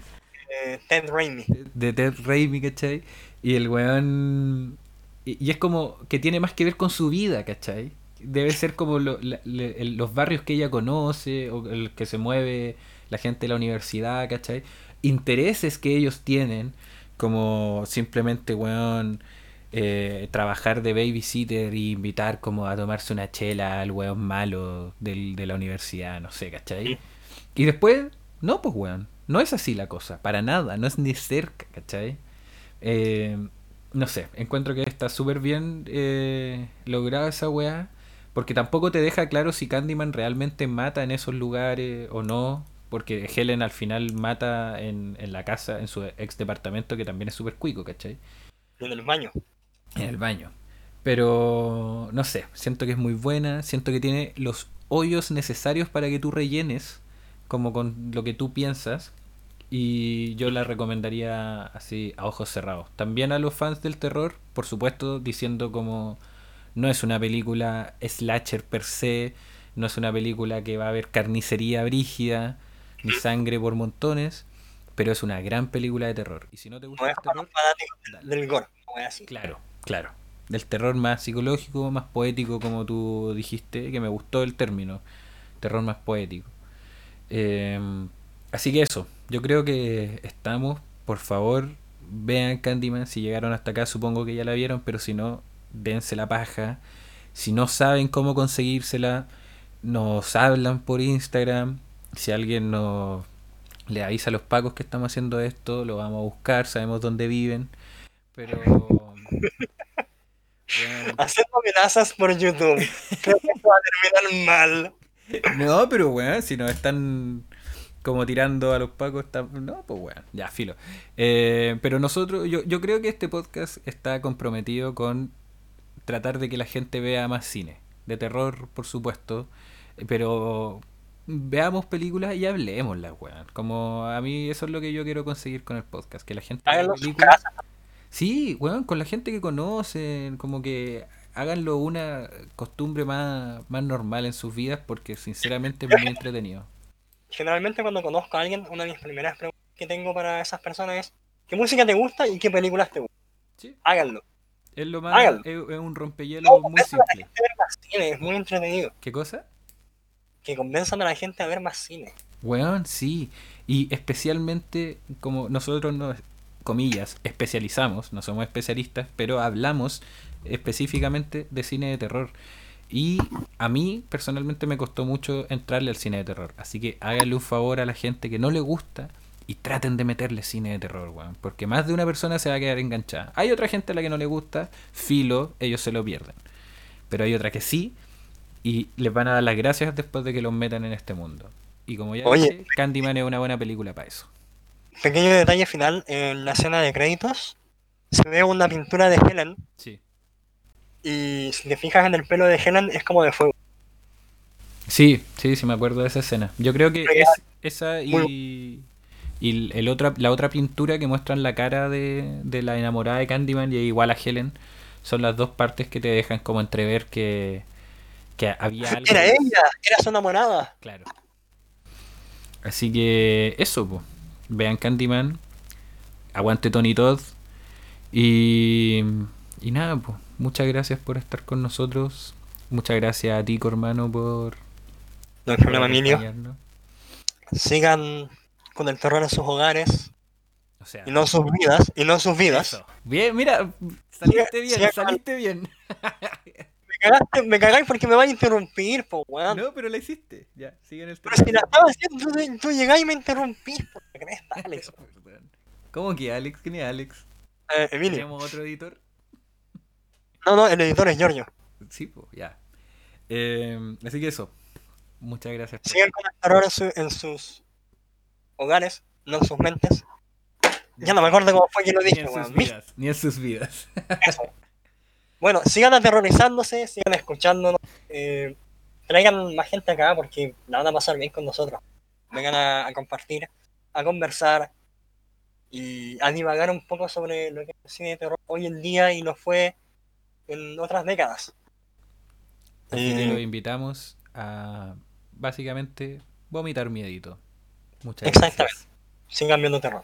Eh, Ted Raimi. de Ted Raimi, ¿cachai? Y el weón Y, y es como que tiene más que ver con su vida, ¿cachai? Debe ser como lo- la- le- el- los barrios que ella conoce, o el que se mueve la gente de la universidad, ¿cachai? Intereses que ellos tienen, como simplemente, weón, eh, trabajar de babysitter y invitar como a tomarse una chela al weón malo del- de la universidad, no sé, ¿cachai? Y después, no, pues weón, no es así la cosa, para nada, no es ni cerca, ¿cachai? Eh, no sé, encuentro que está súper bien eh, lograda esa weá, porque tampoco te deja claro si Candyman realmente mata en esos lugares o no, porque Helen al final mata en, en la casa, en su ex departamento, que también es súper cuico, ¿cachai? En el baño. En el baño. Pero no sé, siento que es muy buena, siento que tiene los hoyos necesarios para que tú rellenes, como con lo que tú piensas. Y yo la recomendaría así a ojos cerrados. También a los fans del terror, por supuesto, diciendo como no es una película slasher per se, no es una película que va a haber carnicería brígida, ni sangre por montones, pero es una gran película de terror. Y si no te gusta No el terror, del gore, como es así. Claro, claro. Del terror más psicológico, más poético, como tú dijiste, que me gustó el término. Terror más poético. Eh, así que eso, yo creo que estamos, por favor, vean Candyman. Si llegaron hasta acá, supongo que ya la vieron, pero si no, dense la paja. Si no saben cómo conseguírsela, nos hablan por Instagram. Si alguien nos le avisa a los pacos que estamos haciendo esto, lo vamos a buscar, sabemos dónde viven. Pero. [LAUGHS] Weón, Haciendo amenazas por YouTube. Creo que esto va a terminar mal. No, pero weón, si nos están como tirando a los pacos, está... no, pues weón, ya, filo. Eh, pero nosotros, yo, yo creo que este podcast está comprometido con tratar de que la gente vea más cine. De terror, por supuesto, pero veamos películas y hablemoslas, weón. Como a mí eso es lo que yo quiero conseguir con el podcast, que la gente vea Háganlo en casas. Sí, weón, con la gente que conocen, como que háganlo una costumbre más, más normal en sus vidas porque sinceramente es muy [LAUGHS] entretenido. Generalmente cuando conozco a alguien, una de mis primeras preguntas que tengo para esas personas es ¿qué música te gusta y qué películas te gustan? Sí. Háganlo. Es lo más, Háganlo. es, es un rompehielos No, muy convenzan a la simple. gente a ver más cine, es muy entretenido. ¿Qué cosa? Que convenzan a la gente a ver más cine. Weón, sí. Y especialmente como nosotros nos, comillas, especializamos, no somos especialistas, pero hablamos específicamente de cine de terror. Y a mí personalmente me costó mucho entrarle al cine de terror. Así que háganle un favor a la gente que no le gusta y traten de meterle cine de terror, weón. Porque más de una persona se va a quedar enganchada. Hay otra gente a la que no le gusta, filo, ellos se lo pierden. Pero hay otra que sí, y les van a dar las gracias después de que los metan en este mundo. Y como ya Oye. dije, Candyman es una buena película para eso. Pequeño detalle final, en la escena de créditos se ve una pintura de Helen Sí. y si te fijas en el pelo de Helen es como de fuego. Sí, sí, sí me acuerdo de esa escena. Yo creo que es esa y, y el otra, la otra pintura que muestran la cara de, de la enamorada de Candyman y igual a Helen son las dos partes que te dejan como entrever que, que había algo. Era ella, era su enamorada. Claro. Así que eso, po. vean Candyman, aguante Tony Todd y, y nada, pues muchas gracias por estar con nosotros. Muchas gracias a ti, hermano, por, No hay problema, acompañarnos. Sigan con el terror en sus hogares O sea, y no en sus vidas. Y no en sus vidas. eso. Bien, mira, saliste bien, saliste bien. [LAUGHS] Me cagaste, me cagáis porque me vais a interrumpir, po weón. No, pero la hiciste. Ya, sigue en el Pero si la estaba haciendo, tú, tú llegás y me interrumpís, por la cresta, [LAUGHS] Alex. ¿Cómo que Alex? ¿Quién es Alex? Eh, Emilio. ¿Tenemos otro editor? No, no, el editor es Giorgio. Sí, pues, ya. Eh, así que eso. Muchas gracias. Sigan con el terror en, su- en sus hogares, no en sus mentes. Ya no me acuerdo cómo fue que lo Ni dije, en sus vidas. Ni en sus vidas. [LAUGHS] Eso. Bueno, sigan aterrorizándose, sigan escuchándonos. eh, traigan más gente acá porque la van a pasar bien con nosotros. Vengan a, a compartir, a conversar y a divagar un poco sobre lo que es el cine de terror hoy en día y lo fue en otras décadas. Así que Eh, los invitamos a básicamente vomitar miedito. Muchas Exactamente. gracias. sigan viendo terror.